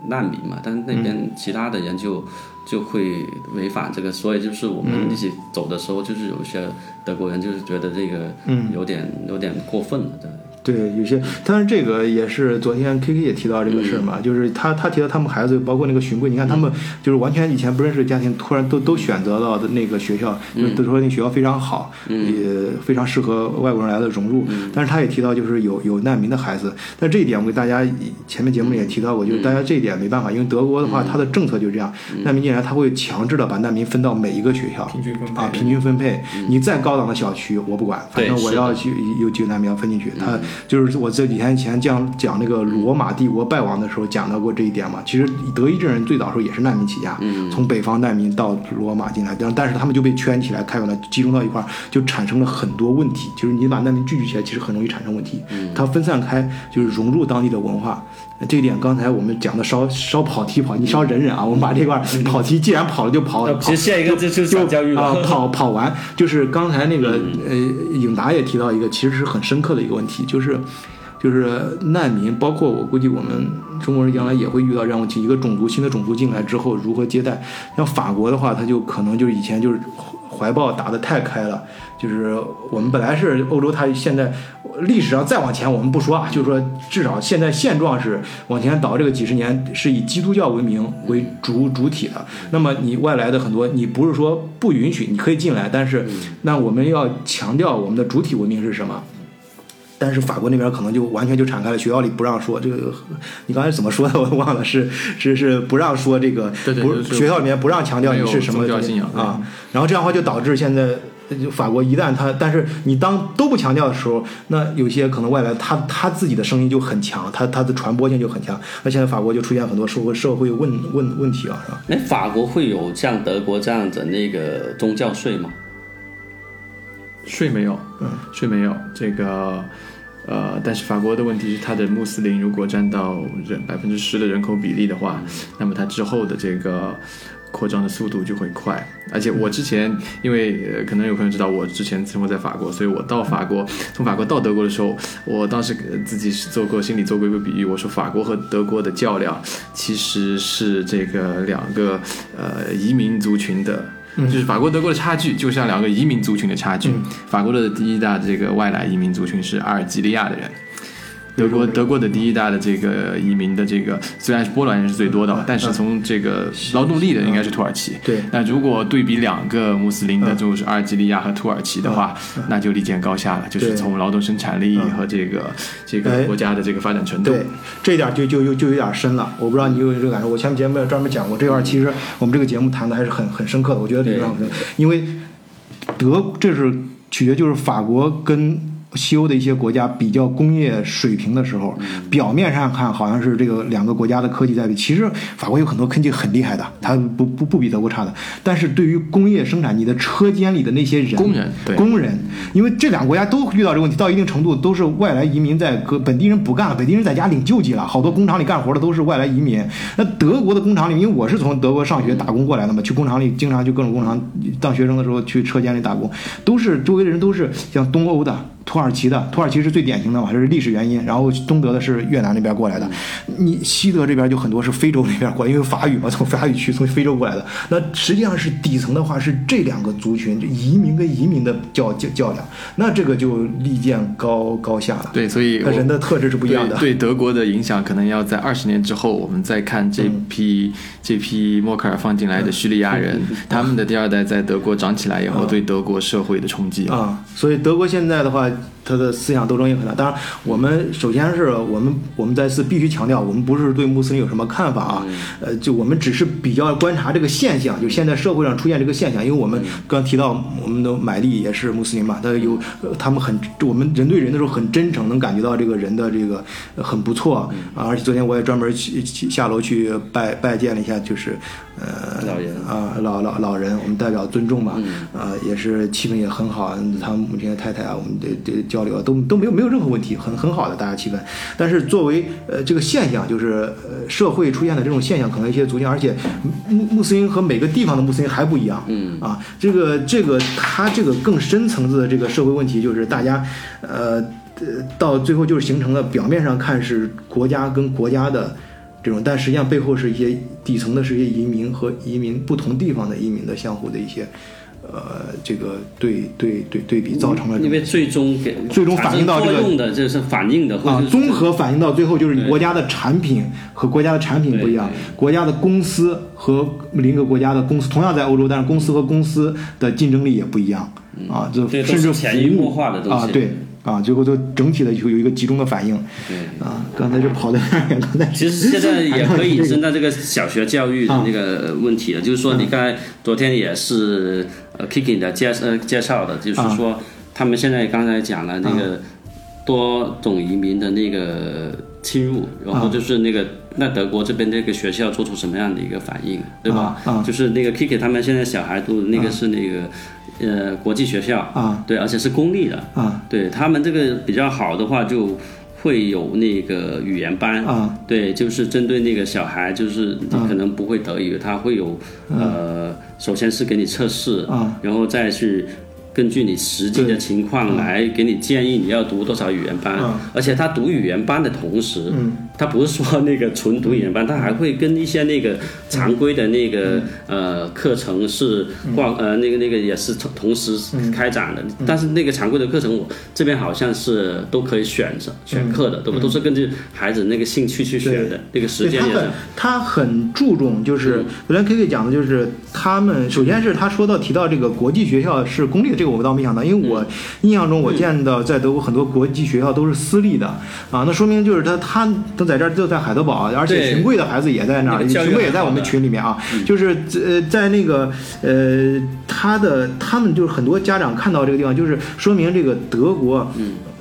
难民嘛，但是那边其他的人就。就会违反这个，所以就是我们一起走的时候，就是有一些德国人就是觉得这个有点有点过分了，对。对，有些，但是这个也是昨天 K K 也提到这个事儿嘛，就是他他提到他们孩子，包括那个寻贵，你看他们就是完全以前不认识的家庭，突然都都选择到的那个学校，就都说那学校非常好，也非常适合外国人来的融入。但是他也提到就是有有难民的孩子，但这一点我给大家前面节目也提到过，就是大家这一点没办法，因为德国的话，他的政策就是这样，难民进来他会强制的把难民分到每一个学校，啊平均分配，你再高档的小区我不管，反正我要去有几个难民要分进去，他。就是我这几天前讲讲那个罗马帝国败亡的时候讲到过这一点嘛。其实德意志人最早时候也是难民起家，从北方难民到罗马进来，但但是他们就被圈起来，开放了集中到一块儿，就产生了很多问题。就是你把难民聚集起来，其实很容易产生问题。它分散开，就是融入当地的文化。这一点刚才我们讲的稍稍跑题跑，你稍忍忍啊。我们把这块跑题，既然跑了就跑，其实下一个就就教育啊，跑跑完就是刚才那个呃，颖达也提到一个，其实是很深刻的一个问题，就是就是难民，包括我估计我们中国人将来也会遇到这样问题，一个种族新的种族进来之后如何接待。像法国的话，他就可能就是以前就是。怀抱打得太开了。就是我们本来是欧洲，它现在历史上再往前我们不说啊，就是说至少现在现状是往前倒这个几十年是以基督教文明为主主体的。那么你外来的很多，你不是说不允许，你可以进来，但是那我们要强调我们的主体文明是什么？但是法国那边可能就完全就敞开了，学校里不让说这个。你刚才怎么说的？我忘了，是 是是不让说这个，不是学校里面不让强调你是什么啊。然后这样的话就导致现在就法国一旦他，但是你当都不强调的时候，那有些可能外来他他自己的声音就很强，他他的传播性就很强。那现在法国就出现很多社会社会问问问题啊，是吧？那，法国会有像德国这样的那个宗教税吗？税没有，嗯，税没有这个，呃，但是法国的问题是，它的穆斯林如果占到人百分之十的人口比例的话，那么它之后的这个扩张的速度就会快。而且我之前，因为呃，可能有朋友知道，我之前生活在法国，所以我到法国，从法国到德国的时候，我当时呃自己是做过心里做过一个比喻，我说法国和德国的较量其实是这个两个呃移民族群的。就是法国、德国的差距，就像两个移民族群的差距。法国的第一大这个外来移民族群是阿尔及利亚的人，德国德国的第一大的这个移民的这个虽然是波兰人是最多的，但是从这个劳动力的应该是土耳其。对那如果对比两个穆斯林的，就是阿尔及利亚和土耳其的话，那就立见高下了，就是从劳动生产力和这个这个哎国家的这个发展程度。对，这一点就就就就有点深了。我不知道你有没有这个感受。我前面节目也专门讲过这块，其实我们这个节目谈的还是很很深刻的。我觉得理论上很深刻，因为德这是取决就是法国跟西欧的一些国家比较工业水平的时候，表面上看好像是这个两个国家的科技在比，其实法国有很多科技很厉害的，它不不不比德国差的。但是对于工业生产，你的车间里的那些人，工人对工人，因为这两个国家都遇到这个问题，到一定程度都是外来移民在搁本地人不干了，本地人在家领救济了，好多工厂里干活的都是外来移民。那德国的工厂里，因为我是从德国上学打工过来的嘛，去工厂里经常去各种工厂，当学生的时候去车间里打工，都是周围的人都是像东欧的。土耳其的，土耳其是最典型的嘛，这是历史原因。然后东德的是越南那边过来的，你西德这边就很多是非洲那边过来，因为法语嘛，从法语区从非洲过来的。那实际上是底层的话是这两个族群，就移民跟移民的较较较量，那这个就立见高高下了。对，所以人的特质是不一样的。对对德国的影响，可能要在二十年之后，我们再看这批、这批默克尔放进来的叙利亚人，他们的第二代在德国长起来以后，对德国社会的冲击。啊，所以德国现在的话，它的思想斗争也很大。当然，我们首先是我们我们再次必须强调，我们不是对穆斯林有什么看法啊，呃，就我们只是比较观察这个现象，就现在社会上出现这个现象，因为我们刚提到我们的买力也是穆斯林嘛，他有呃他们很我们人对人的时候很真诚，能感觉到这个人的这个呃很不错啊。而且昨天我也专门去去下楼去拜拜见了一下，就是呃老人啊，老老老人，我们代表尊重嘛，啊，也是气氛也很好，他母亲的太太啊，我们的这交流啊都都没有没有任何问题，很很好的大家气氛。但是作为呃这个现象，就是呃社会出现的这种现象，可能一些族群，而且穆穆斯林和每个地方的穆斯林还不一样，嗯啊，这个这个他这个更深层次的这个社会问题，就是大家呃呃到最后就是形成了表面上看是国家跟国家的。这种，但实际上背后是一些底层的是一些移民和移民不同地方的移民的相互的一些，呃，这个对对对对比造成了因为最终给最终反映到这个的，这是反映的，啊综合反映到最后就是你国家的产品和国家的产品不一样。国家的公司和邻个国家的公司同样在欧洲，但是公司和公司的竞争力也不一样。啊，这甚至潜移默化的东西。啊，对啊，最后都整体的就有一个集中的反应对。啊。刚才就跑的远，刚才其实现在也可以引申这个到这个小学教育的那个问题了，就是说你刚才昨天也是呃 Kiki 的介呃介绍的，就是说他们现在刚才讲了那个多种移民的那个侵入，然后就是那个那德国这边这个学校做出什么样的一个反应，对吧？啊啊。就是那个 Kiki 他们现在小孩读的那个是那个呃国际学校啊，对，而且是公立的啊。对他们这个比较好的话就。会有那个语言班啊，对，就是针对那个小孩，就是你可能不会德语，他会有呃，首先是给你测试，啊。然后再去根据你实际的情况来给你建议你要读多少语言班，嗯。而且他读语言班的同时，他不是说那个纯读语言班，他还会跟一些那个常规的那个、呃课程是挂呃那个那个也是同同时开展的，但是那个常规的课程我这边好像是都可以选择选课的，对吧？都是根据孩子那个兴趣去选的，那个时间也是。他很注重，就是嗯。昨天 K K 讲的，就是他们首先是他说到提到这个国际学校是公立的，这个我倒没想到，因为嗯。我印象中我见到在德国很多国际学校都是私立的啊，那说明就是他他都在这儿就在海德堡，而且对群贵的孩子也在那儿，群贵也在我们群里面啊，就是呃在那个呃他的他们就是很多家长看到这个地方，就是说明这个德国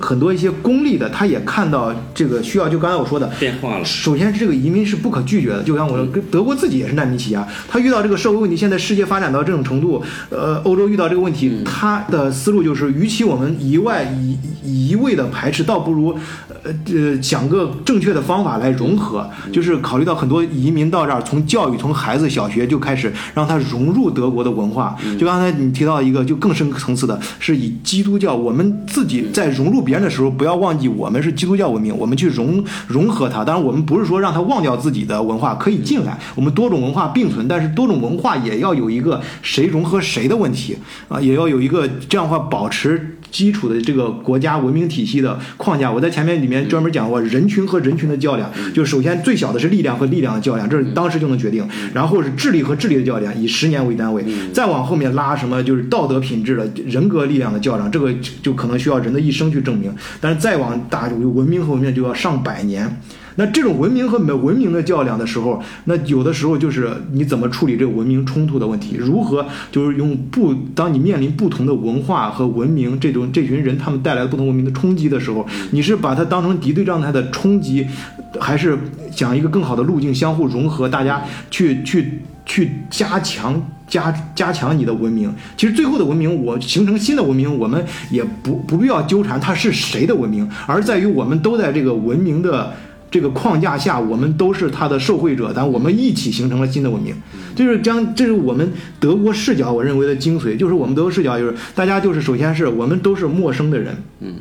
很多一些公立的，他也看到这个需要，就刚才我说的。变化了，首先，这个移民是不可拒绝的，就像我说，跟德国自己也是难民起家，他遇到这个社会问题，现在世界发展到这种程度，呃，欧洲遇到这个问题，他的思路就是，与其我们一外一一一味的排斥，倒不如，呃呃，想个正确的方法来融合，就是考虑到很多移民到这儿，从教育，从孩子小学就开始让他融入德国的文化。就刚才你提到一个，就更深层次的，是以基督教，我们自己在融入别人的时候，不要忘记我们是基督教文明，我们去融融合它。当然，我们不是说让它忘掉自己的文化，可以进来，我们多种文化并存，但是多种文化也要有一个谁融合谁的问题啊，也要有一个这样的话保持。基础的这个国家文明体系的框架，我在前面里面专门讲过人群和人群的较量，就首先最小的是力量和力量的较量，这是当时就能决定，然后是智力和智力的较量，以十年为单位，再往后面拉什么就是道德品质的人格力量的较量，这个就可能需要人的一生去证明，但是再往大文明和文明就要上百年。那这种文明和没文明的较量的时候，那有的时候就是你怎么处理这个文明冲突的问题，如何就是用不当你面临不同的文化和文明这种这群人他们带来的不同文明的冲击的时候，你是把它当成敌对状态的冲击，还是想一个更好的路径相互融合，大家去去去加强加加强你的文明。其实最后的文明，我形成新的文明，我们也不不必要纠缠它是谁的文明，而在于我们都在这个文明的。这个框架下，我们都是它的受惠者，但我们一起形成了新的文明。这是将，这是我们德国视角，我认为的精髓，就是我们德国视角，就是大家就是首先是我们都是陌生的人，嗯，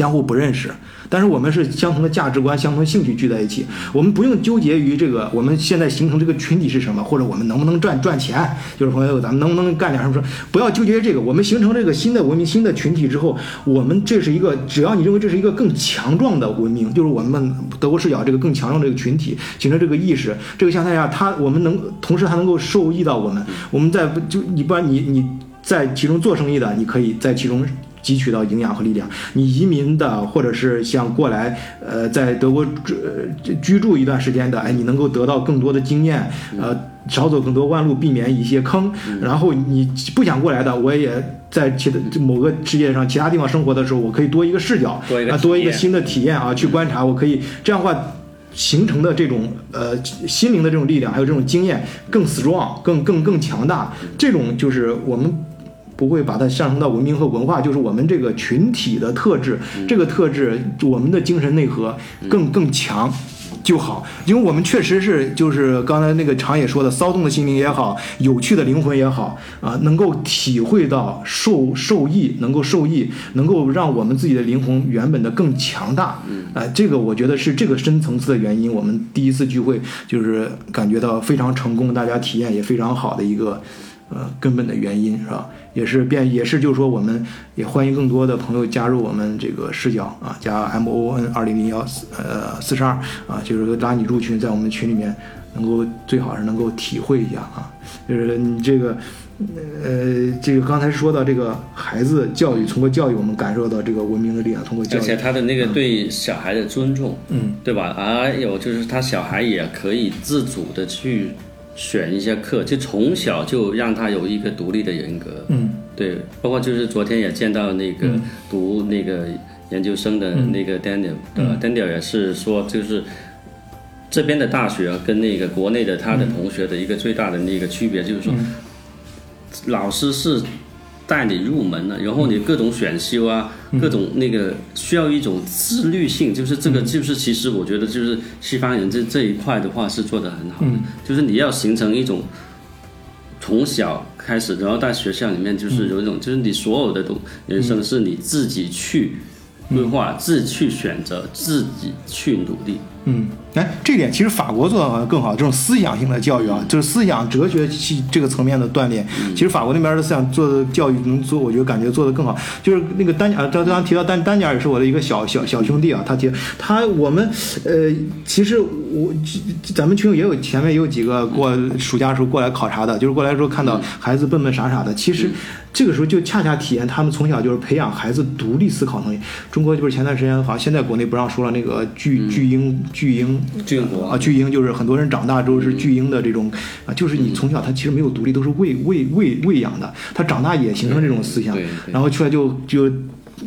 相互不认识，但是我们是相同的价值观、相同兴趣聚在一起，我们不用纠结于这个我们现在形成这个群体是什么，或者我们能不能赚赚钱，就是朋友咱们能不能干点什么事，不要纠结这个。我们形成这个新的文明、新的群体之后，我们这是一个，只要你认为这是一个更强壮的文明，就是我们德国视角这个更强壮的这个群体形成这个意识，这个相态下，它我们能同时还能够受益到我们，我们在就你不然你你在其中做生意的，你可以在其中。汲取到营养和力量。你移民的，或者是想过来，呃，在德国居呃居住一段时间的，哎，你能够得到更多的经验，呃，少走更多弯路，避免一些坑。然后你不想过来的，我也在其他某个世界上其他地方生活的时候，我可以多一个视角，啊，多一个新的体验啊，去观察，我可以这样的话。形成的这种呃心灵的这种力量，还有这种经验更 strong，更更更强大。这种就是我们不会把它上升到文明和文化，就是我们这个群体的特质，这个特质我们的精神内核更更强。就好，因为我们确实是，就是刚才那个常也说的，骚动的心灵也好，有趣的灵魂也好，啊，能够体会到受受益，能够受益，能够让我们自己的灵魂原本的更强大，嗯，哎、这个我觉得是这个深层次的原因。我们第一次聚会就是感觉到非常成功，大家体验也非常好的一个呃根本的原因是吧？也是变也是就是说，我们也欢迎更多的朋友加入我们这个视角啊，加 M O N 二零零幺呃四十二啊，就是拉你入群，在我们群里面能够最好是能够体会一下啊，就是你这个。呃，这个刚才说到这个孩子教育，通过教育我们感受到这个文明的力量，通过教育，而且他的那个对小孩的尊重，嗯，对吧？还有就是他小孩也可以自主的去选一些课，就从小就让他有一个独立的人格，嗯，对，包括就是昨天也见到那个读那个研究生的那个 Daniel，、呃，Daniel 也是说就是。这边的大学跟那个国内的他的同学的一个最大的那个区别就是说，老师是带你入门了，然后你各种选修啊，各种那个需要一种自律性，就是这个就是其实我觉得就是西方人这这一块的话是做得很好的，就是你要形成一种。从小开始，然后在学校里面就是有一种，就是你所有的东人生是你自己去规划、自己去选择、自己去努力。嗯，哎，这点其实法国做的好像更好，这种思想性的教育啊，就是思想哲学系这个层面的锻炼。其实法国那边的思想做的教育能做，我觉得感觉做的更好。就是那个丹尼尔，刚刚提到丹丹尼尔也是我的一个小小小兄弟啊，他提他我们呃，其实我咱们群友也有前面也有几个过暑假时候过来考察的，就是过来时候看到孩子笨笨傻傻的，其实这个时候就恰恰体验他们从小就是培养孩子独立思考能力。中国就是前段时间好像现在国内不让说了，那个巨巨婴。巨婴，巨婴国啊，巨婴就是很多人长大之后是巨婴的这种啊，就是你从小他其实没有独立，都是喂喂喂喂养的，他长大也形成这种思想，然后出来就就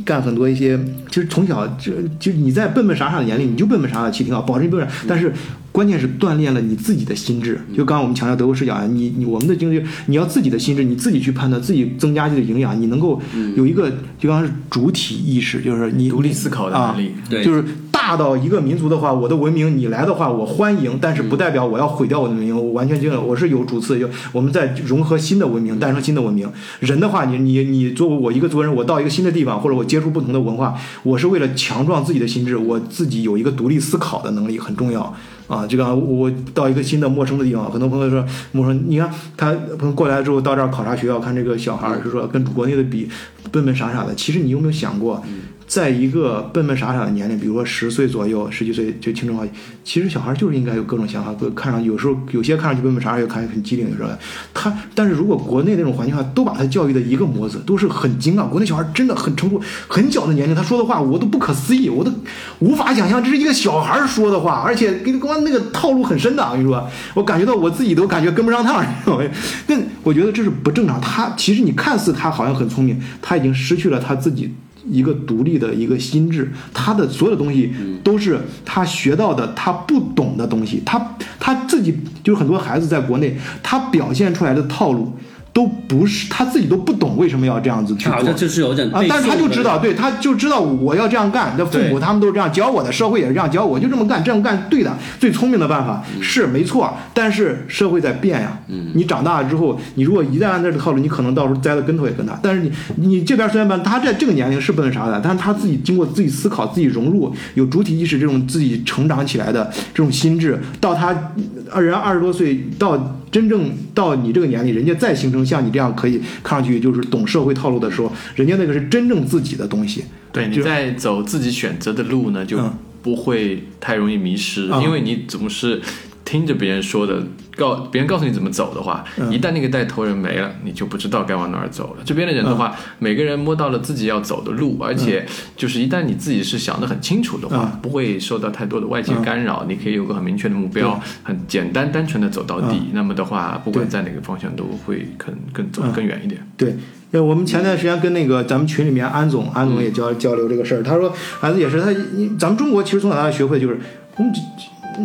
干很多一些，其实从小就就你在笨笨傻傻的眼里，你就笨笨傻傻其实挺好，保持笨笨，但是关键是锻炼了你自己的心智。就刚刚我们强调德国视角啊，你你我们的经济，你要自己的心智，你自己去判断，自己增加自己的营养，你能够有一个就刚刚是主体意识，就是你独立思考的能力，对，就是。大到一个民族的话，我的文明你来的话，我欢迎，但是不代表我要毁掉我的文明。我完全这样，我是有主次，就我们在融合新的文明，诞生新的文明。人的话，你你你作为我一个族人，我到一个新的地方，或者我接触不同的文化，我是为了强壮自己的心智，我自己有一个独立思考的能力很重要啊。这个我到一个新的陌生的地方，很多朋友说陌生，你看他朋友过来之后到这儿考察学校，看这个小孩儿，就说跟国内的比笨笨傻傻的，其实你有没有想过？在一个笨笨傻傻的年龄，比如说十岁左右、十几岁就青春期，其实小孩就是应该有各种想法，各看上去有时候有些看上去笨笨傻傻，又看上去很机灵，有时候他，但是如果国内那种环境下都把他教育的一个模子，都是很精啊。国内小孩真的很成熟，很小的年龄他说的话我都不可思议，我都无法想象这是一个小孩说的话，而且跟光那个套路很深的。我跟你说，我感觉到我自己都感觉跟不上趟。那我觉得这是不正常。他其实你看似他好像很聪明，他已经失去了他自己。一个独立的一个心智，他的所有的东西都是他学到的，他不懂的东西，他他自己就是很多孩子在国内，他表现出来的套路。都不是他自己都不懂为什么要这样子去做，就是有点啊，但是他就知道，对，他就知道我要这样干。那父母他们都是这样教我的，社会也是这样教我，就这么干，这样干对的，最聪明的办法是没错。但是社会在变呀，你长大了之后，你如果一旦按这个套路，你可能到时候栽的跟头也更大。但是你你这边虽然办，他在这个年龄是不能啥的，但是他自己经过自己思考、自己融入、有主体意识这种自己成长起来的这种心智，到他二人二十多岁到。真正到你这个年龄，人家再形成像你这样可以看上去就是懂社会套路的时候，人家那个是真正自己的东西。对，你在走自己选择的路呢，就不会太容易迷失，因为你总是听着别人说的。告别人告诉你怎么走的话，一旦那个带头人没了，你就不知道该往哪儿走了。这边的人的话，每个人摸到了自己要走的路，而且就是一旦你自己是想得很清楚的话，不会受到太多的外界干扰，你可以有个很明确的目标，很简单单纯的走到底。那么的话，不管在哪个方向都会更更走得更远一点。对，因为，我们前段时间跟那个咱们群里面安总，安总也交交流这个事儿，他说孩子也是他，咱们中国其实从小到大学会就是我们。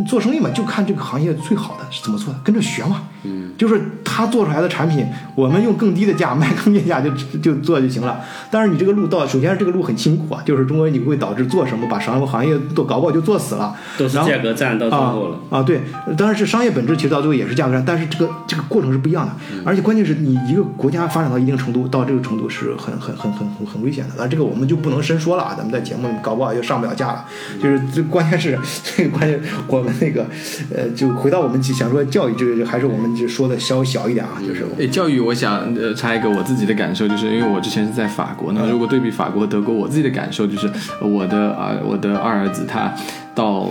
做生意嘛，就看这个行业最好的是怎么做的，跟着学嘛。嗯，就是他做出来的产品，我们用更低的价卖更低价就就做就行了。但是你这个路到，首先是这个路很辛苦啊，就是中国你会导致做什么把商行业都搞不好就做死了，都是价格战到最后了啊。对，当然是商业本质，其实到最后也是价格战，但是这个这个过程是不一样的。而且关键是你一个国家发展到一定程度，到这个程度是很很很很很很危险的。那这个我们就不能深说了啊，咱们在节目里搞不好就上不了架了。就是最关键是这个关键，我们那个呃，就回到我们想说教育这个，还是我们就说的稍微。小一点啊，就是诶，教育，我想呃插一个我自己的感受，就是因为我之前是在法国，那如果对比法国和德国，我自己的感受就是我的啊，我的二儿子他到。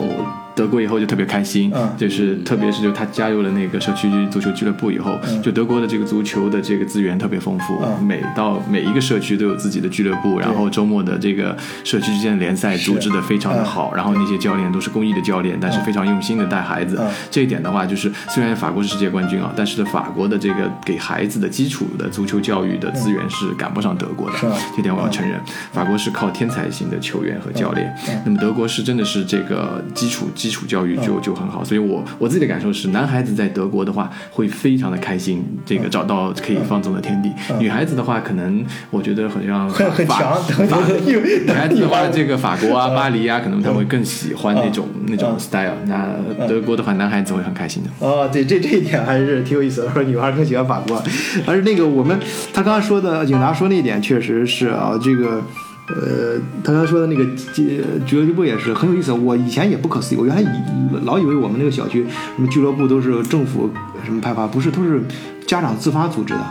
德国以后就特别开心，就是特别是就他加入了那个社区足球俱乐部以后，就德国的这个足球的这个资源特别丰富，每到每一个社区都有自己的俱乐部，然后周末的这个社区之间的联赛组织的非常的好，然后那些教练都是公益的教练，但是非常用心的带孩子。这一点的话，就是虽然法国是世界冠军啊，但是法国的这个给孩子的基础的足球教育的资源是赶不上德国的，这点我要承认。法国是靠天才型的球员和教练，那么德国是真的是这个基础基。基础教育就就很好。所以我我自己的感受是，男孩子在德国的话会非常的开心，这个找到可以放纵的天地。女孩子的话，可能我觉得好像很很法强，法女孩子的话，这个法国啊、巴黎啊，可能他会更喜欢那种那种 style。那德国的话，男孩子会很开心的。哦，对，这这一点还是挺有意思的。说女孩更喜欢法国，而是那个我们他刚刚说的警察说那一点确实是啊，这个呃，他刚才说的那个俱俱乐部也是很有意思。我以前也不可思议，我原来以老以为我们那个小区什么俱乐部都是政府什么派发，不是，都是家长自发组织的。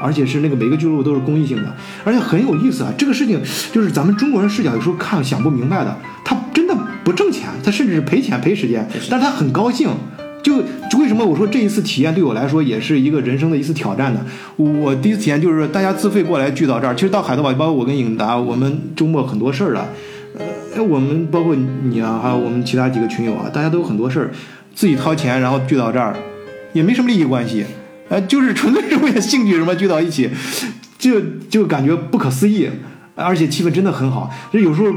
而且是那个每个俱乐部都是公益性的，而且很有意思啊！这个事情就是咱们中国人视角有时候看想不明白的，他真的不挣钱，他甚至是赔钱赔时间，但是他很高兴。就为什么我说这一次体验对我来说也是一个人生的一次挑战呢？我第一次体验就是大家自费过来聚到这儿，其实到海德堡，包括我跟颖达，我们周末很多事儿了。呃，我们包括你啊，还有我们其他几个群友啊，大家都有很多事儿，自己掏钱然后聚到这儿，也没什么利益关系。呃，就是纯粹是为了兴趣什么聚到一起，就就感觉不可思议，而且气氛真的很好。这有时候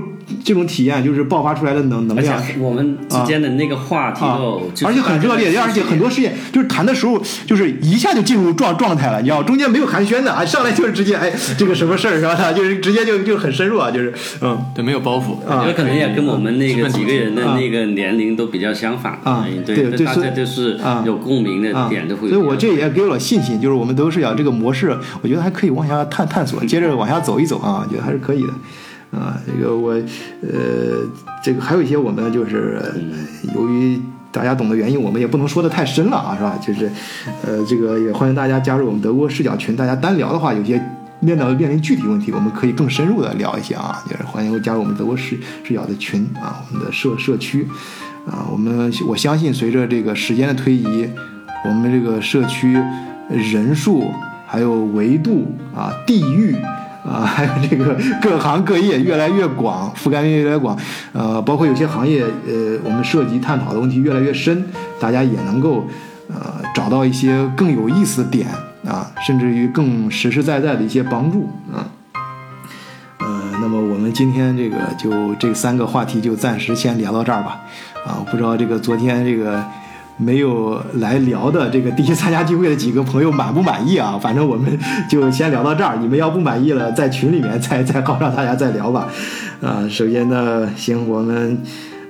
这种体验就是爆发出来的能能量，我们之间的那个话题都，而且很热烈，而且很多事情就是谈的时候就是一下就进入状状态了，你知道，中间没有寒暄的啊，上来就是直接哎这个什么事儿是吧？就是直接就就很深入啊，就是嗯，对，没有包袱。啊，可能也跟我们那个几个人的那个年龄都比较相反啊，对对，大家就是有共鸣的点都会，所以我这也给我了信心，就是我们都是要这个模式，我觉得还可以往下探探索，接着往下走一走啊，我觉得还是可以的。啊，这个我，呃，这个还有一些我们就是由于大家懂的原因，我们也不能说的太深了啊，是吧？就是，呃，这个也欢迎大家加入我们德国视角群，大家单聊的话，有些面到面临具体问题，我们可以更深入的聊一些啊，就是欢迎加入我们德国视视角的群啊，我们的社社区啊，我们我相信随着这个时间的推移，我们这个社区人数还有维度啊，地域。啊，还有这个各行各业越来越广，覆盖面越来越广，呃，包括有些行业，呃，我们涉及探讨的问题越来越深，大家也能够，呃，找到一些更有意思的点啊，甚至于更实实在在的一些帮助啊，呃，那么我们今天这个就这三个话题就暂时先聊到这儿吧，啊，不知道这个昨天这个。没有来聊的这个第一参加聚会的几个朋友满不满意啊？反正我们就先聊到这儿。你们要不满意了，在群里面再再告诉大家再聊吧。啊，首先呢，行，我们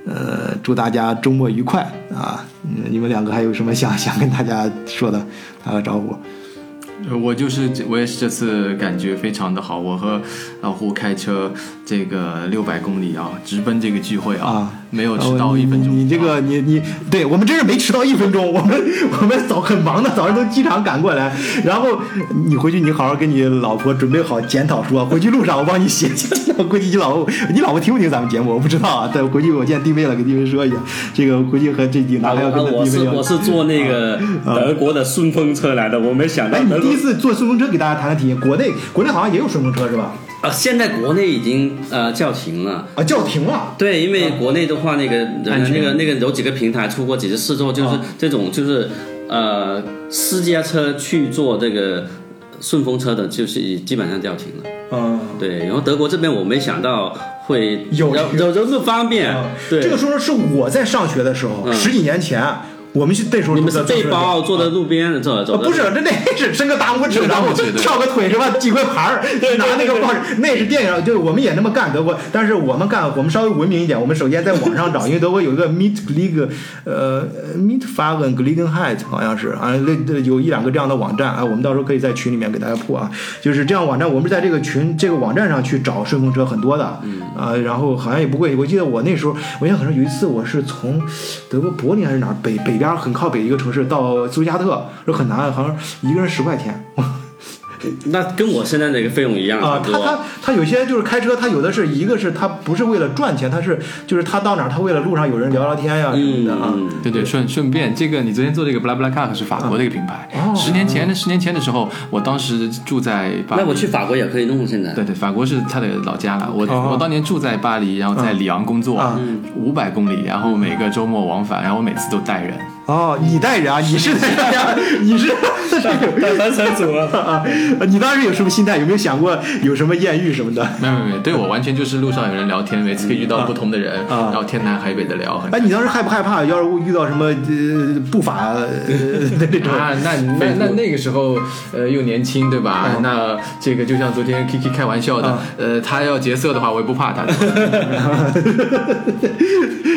呃祝大家周末愉快啊！你们两个还有什么想想跟大家说的？打个招呼。我就是我也是这次感觉非常的好。我和老胡开车这个六百公里啊，直奔这个聚会啊。没有迟到一分钟，你这个你你，对我们真是没迟到一分钟。我们我们早很忙的，早上从机场赶过来，然后你回去你好好跟你老婆准备好检讨书，回去路上我帮你写。我估计你老婆你老婆听不听咱们节目我不知道啊，但回去我见弟妹了，跟弟妹说一下。这个回去和这几男还要跟弟妹。我是我是坐那个德国的顺风车来的，我没想到。一次坐顺风车给大家谈谈体验，国内国内好像也有顺风车是吧？啊，现在国内已经呃叫停了啊，叫停了。对，因为国内的话，那个那个那个有几个平台出过几次事之后，就是这种就是呃私家车去做这个顺风车的，就是基本上叫停了。嗯，对。然后德国这边我没想到会有有有这么方便。对，这个说是我在上学的时候，十几年前。我们是那时候你们是背包坐在路边走走，不是，这那是伸个大拇指，然后跳个腿是吧？举个牌儿，拿那个报纸，那是电影，就是我们也那么干。德国，但是我们干，我们稍微文明一点。我们首先在网上找，因为德国有一个 Meet League，呃，Meet Fahren Gelegenheit，好像是啊，那那有一两个这样的网站啊，我们到时候可以在群里面给大家铺啊。就是这样网站，我们在这个群这个网站上去找顺风车很多的，啊，然后好像也不贵。我记得我那时候，我印象很深，有一次我是从德国柏林还是哪儿北北。边很靠北一个城市，到苏加特就很难，好像一个人十块钱。那跟我现在那个费用一样啊。他他他有些就是开车，他有的是一个是他不是为了赚钱，他是就是他到哪儿他为了路上有人聊聊天呀什么的啊。对对，顺顺便这个你昨天做这个 Bla Bla Car 是法国的一个品牌。十年前的十年前的时候，我当时住在巴黎。那我去法国也可以弄现在。对对，法国是他的老家了。我我当年住在巴黎，然后在里昂工作，五百公里，然后每个周末往返，然后我每次都带人。哦，你带人啊？你是带人呀？你是带三三组 啊？啊？你当时有什么心态？有没有想过有什么艳遇什么的？没有没有没，对我完全就是路上有人聊天，每次可以遇到不同的人，啊然后天南海北的聊。很哎，你当时害不害怕？要是遇到什么呃不法呃那种啊，那那那那个时候，呃，又年轻，对吧？嗯那这个就像昨天 Kiki 开玩笑的，啊呃，他要劫色的话，我也不怕他。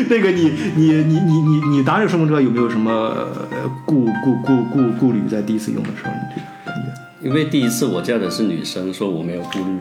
那个你你你你你你搭这个顺风车有没有什么呃顾顾顾顾顾虑？在第一次用的时候，你这个感觉？因为第一次我叫的是女生，说我没有顾虑。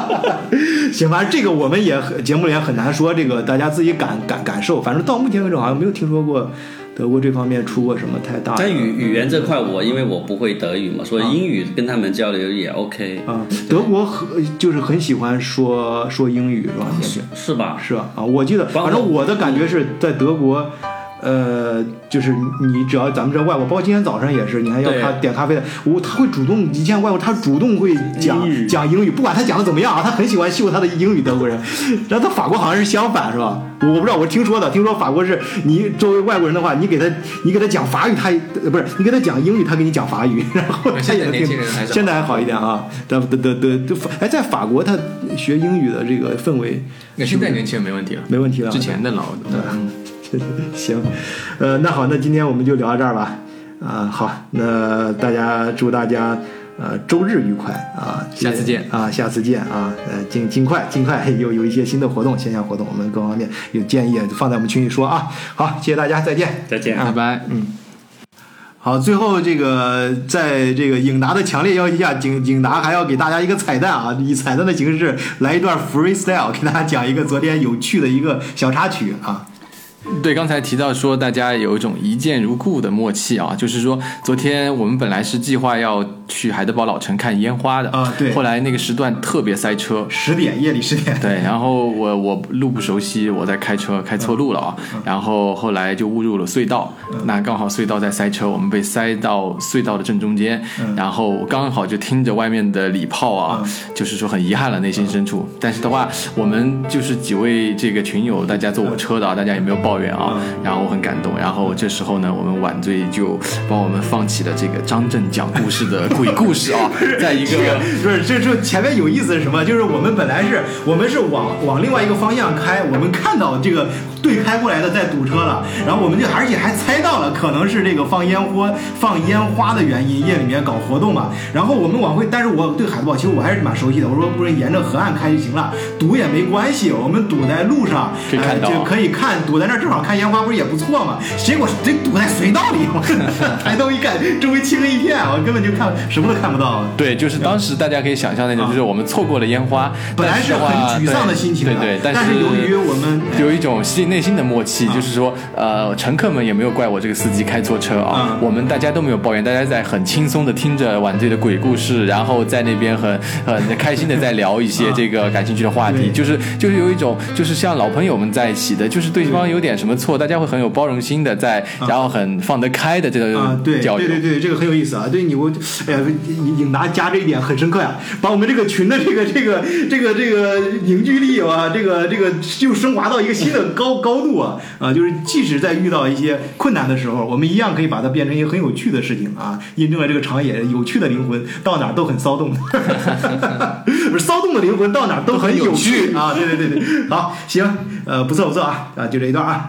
行，反正这个我们也节目里也很难说，这个大家自己感感感受。反正到目前为止，好像没有听说过德国这方面出过什么太大的在语语言这块，我因为我不会德语嘛，所以英语跟他们交流也 OK，啊。德国很就是很喜欢说说英语是吧？是是吧？是吧？啊，我记得，反正我的感觉是在德国，呃，就是你只要咱们这外国，包括今天早上也是，你还要他点咖啡的，我他会主动，以前外国他主动会讲英讲英语，不管他讲的怎么样啊，他很喜欢秀他的英语，德国人。然后他法国好像是相反，是吧？我不知道，我听说的，听说法国是你作为外国人的话，你给他你给他讲法语，他呃不是你给他讲英语，他给你讲法语，然后他也能听现在还好一点啊。德德德德德哎，在法国他学英语的这个氛围那现在年轻人没问题了，没问题了。之前的老的，嗯 行，呃，那好，那今天我们就聊到这儿吧。啊、好，那大家祝大家呃周日愉快啊，下次见啊，下次见啊，呃，尽尽快尽快有有一些新的活动，线下活动，我们各方面有建议放在我们群里说啊。好，谢谢大家，再见。再见。拜拜。嗯好，最后这个在这个颖达的强烈要求下，景景达还要给大家一个彩蛋啊，以彩蛋的形式来一段 freestyle，给大家讲一个昨天有趣的一个小插曲啊。对，刚才提到说大家有一种一见如故的默契啊，就是说昨天我们本来是计划要去海德堡老城看烟花的啊对。后来那个时段特别塞车。十点，夜里十点。对，然后我我路不熟悉，我在开车开错路了啊，然后后来就误入了隧道，那刚好隧道在塞车，我们被塞到隧道的正中间，然后刚好就听着外面的礼炮啊，就是说很遗憾了内心深处，但是的话，我们就是几位这个群友，大家坐我车的啊，大家也没有抱怨啊，然后我很感动，然后这时候呢，我们晚醉就帮我们放起了这个张震讲故事的鬼故事啊，在一这个个。不是，这这前面有意思是什么？就是我们本来是我们是往往另外一个方向开，我们看到这个对开过来的在堵车了，然后我们就而且还猜到了可能是这个放烟花放烟花的原因，夜里面搞活动嘛。然后我们往回，但是我对海德堡其实我还是蛮熟悉的，我说不是沿着河岸开就行了，堵也没关系，我们堵在路上，可以看到呃就可以看堵在那儿正好看烟花，不是也不错嘛？结果这堵在隧道里，我抬头 一看，周围漆黑一片，我根本就看什么都看不到。对，就是当时大家可以想象那种，就是我们错过了烟花，本来是很沮丧的心情的，对对，但是由于我们有一种心内心的默契，啊。就是说，呃，乘客们也没有怪我这个司机开错车啊啊，我们大家都没有抱怨，大家在很轻松的听着晚醉的鬼故事，然后在那边很很开心的在聊一些啊这个感兴趣的话题，对。就是就是有一种就是像老朋友们在一起的，就是对方有点什么错，大家会很有包容心的在，然后很放得开的这啊，个对。对对对，这个很有意思啊。对你我，哎呀，影影达加这一点很深刻呀，把我们这个群的这个这个这个这个凝聚力啊，这个这个就升华到一个新的高高度啊啊！就是即使在遇到一些困难的时候，我们一样可以把它变成一个很有趣的事情啊，印证了这个长野有趣的灵魂到哪儿都很骚动，不是骚动的灵魂到哪儿都很有趣啊！对对对对，好，行，呃，不错不错啊啊，就这一段啊。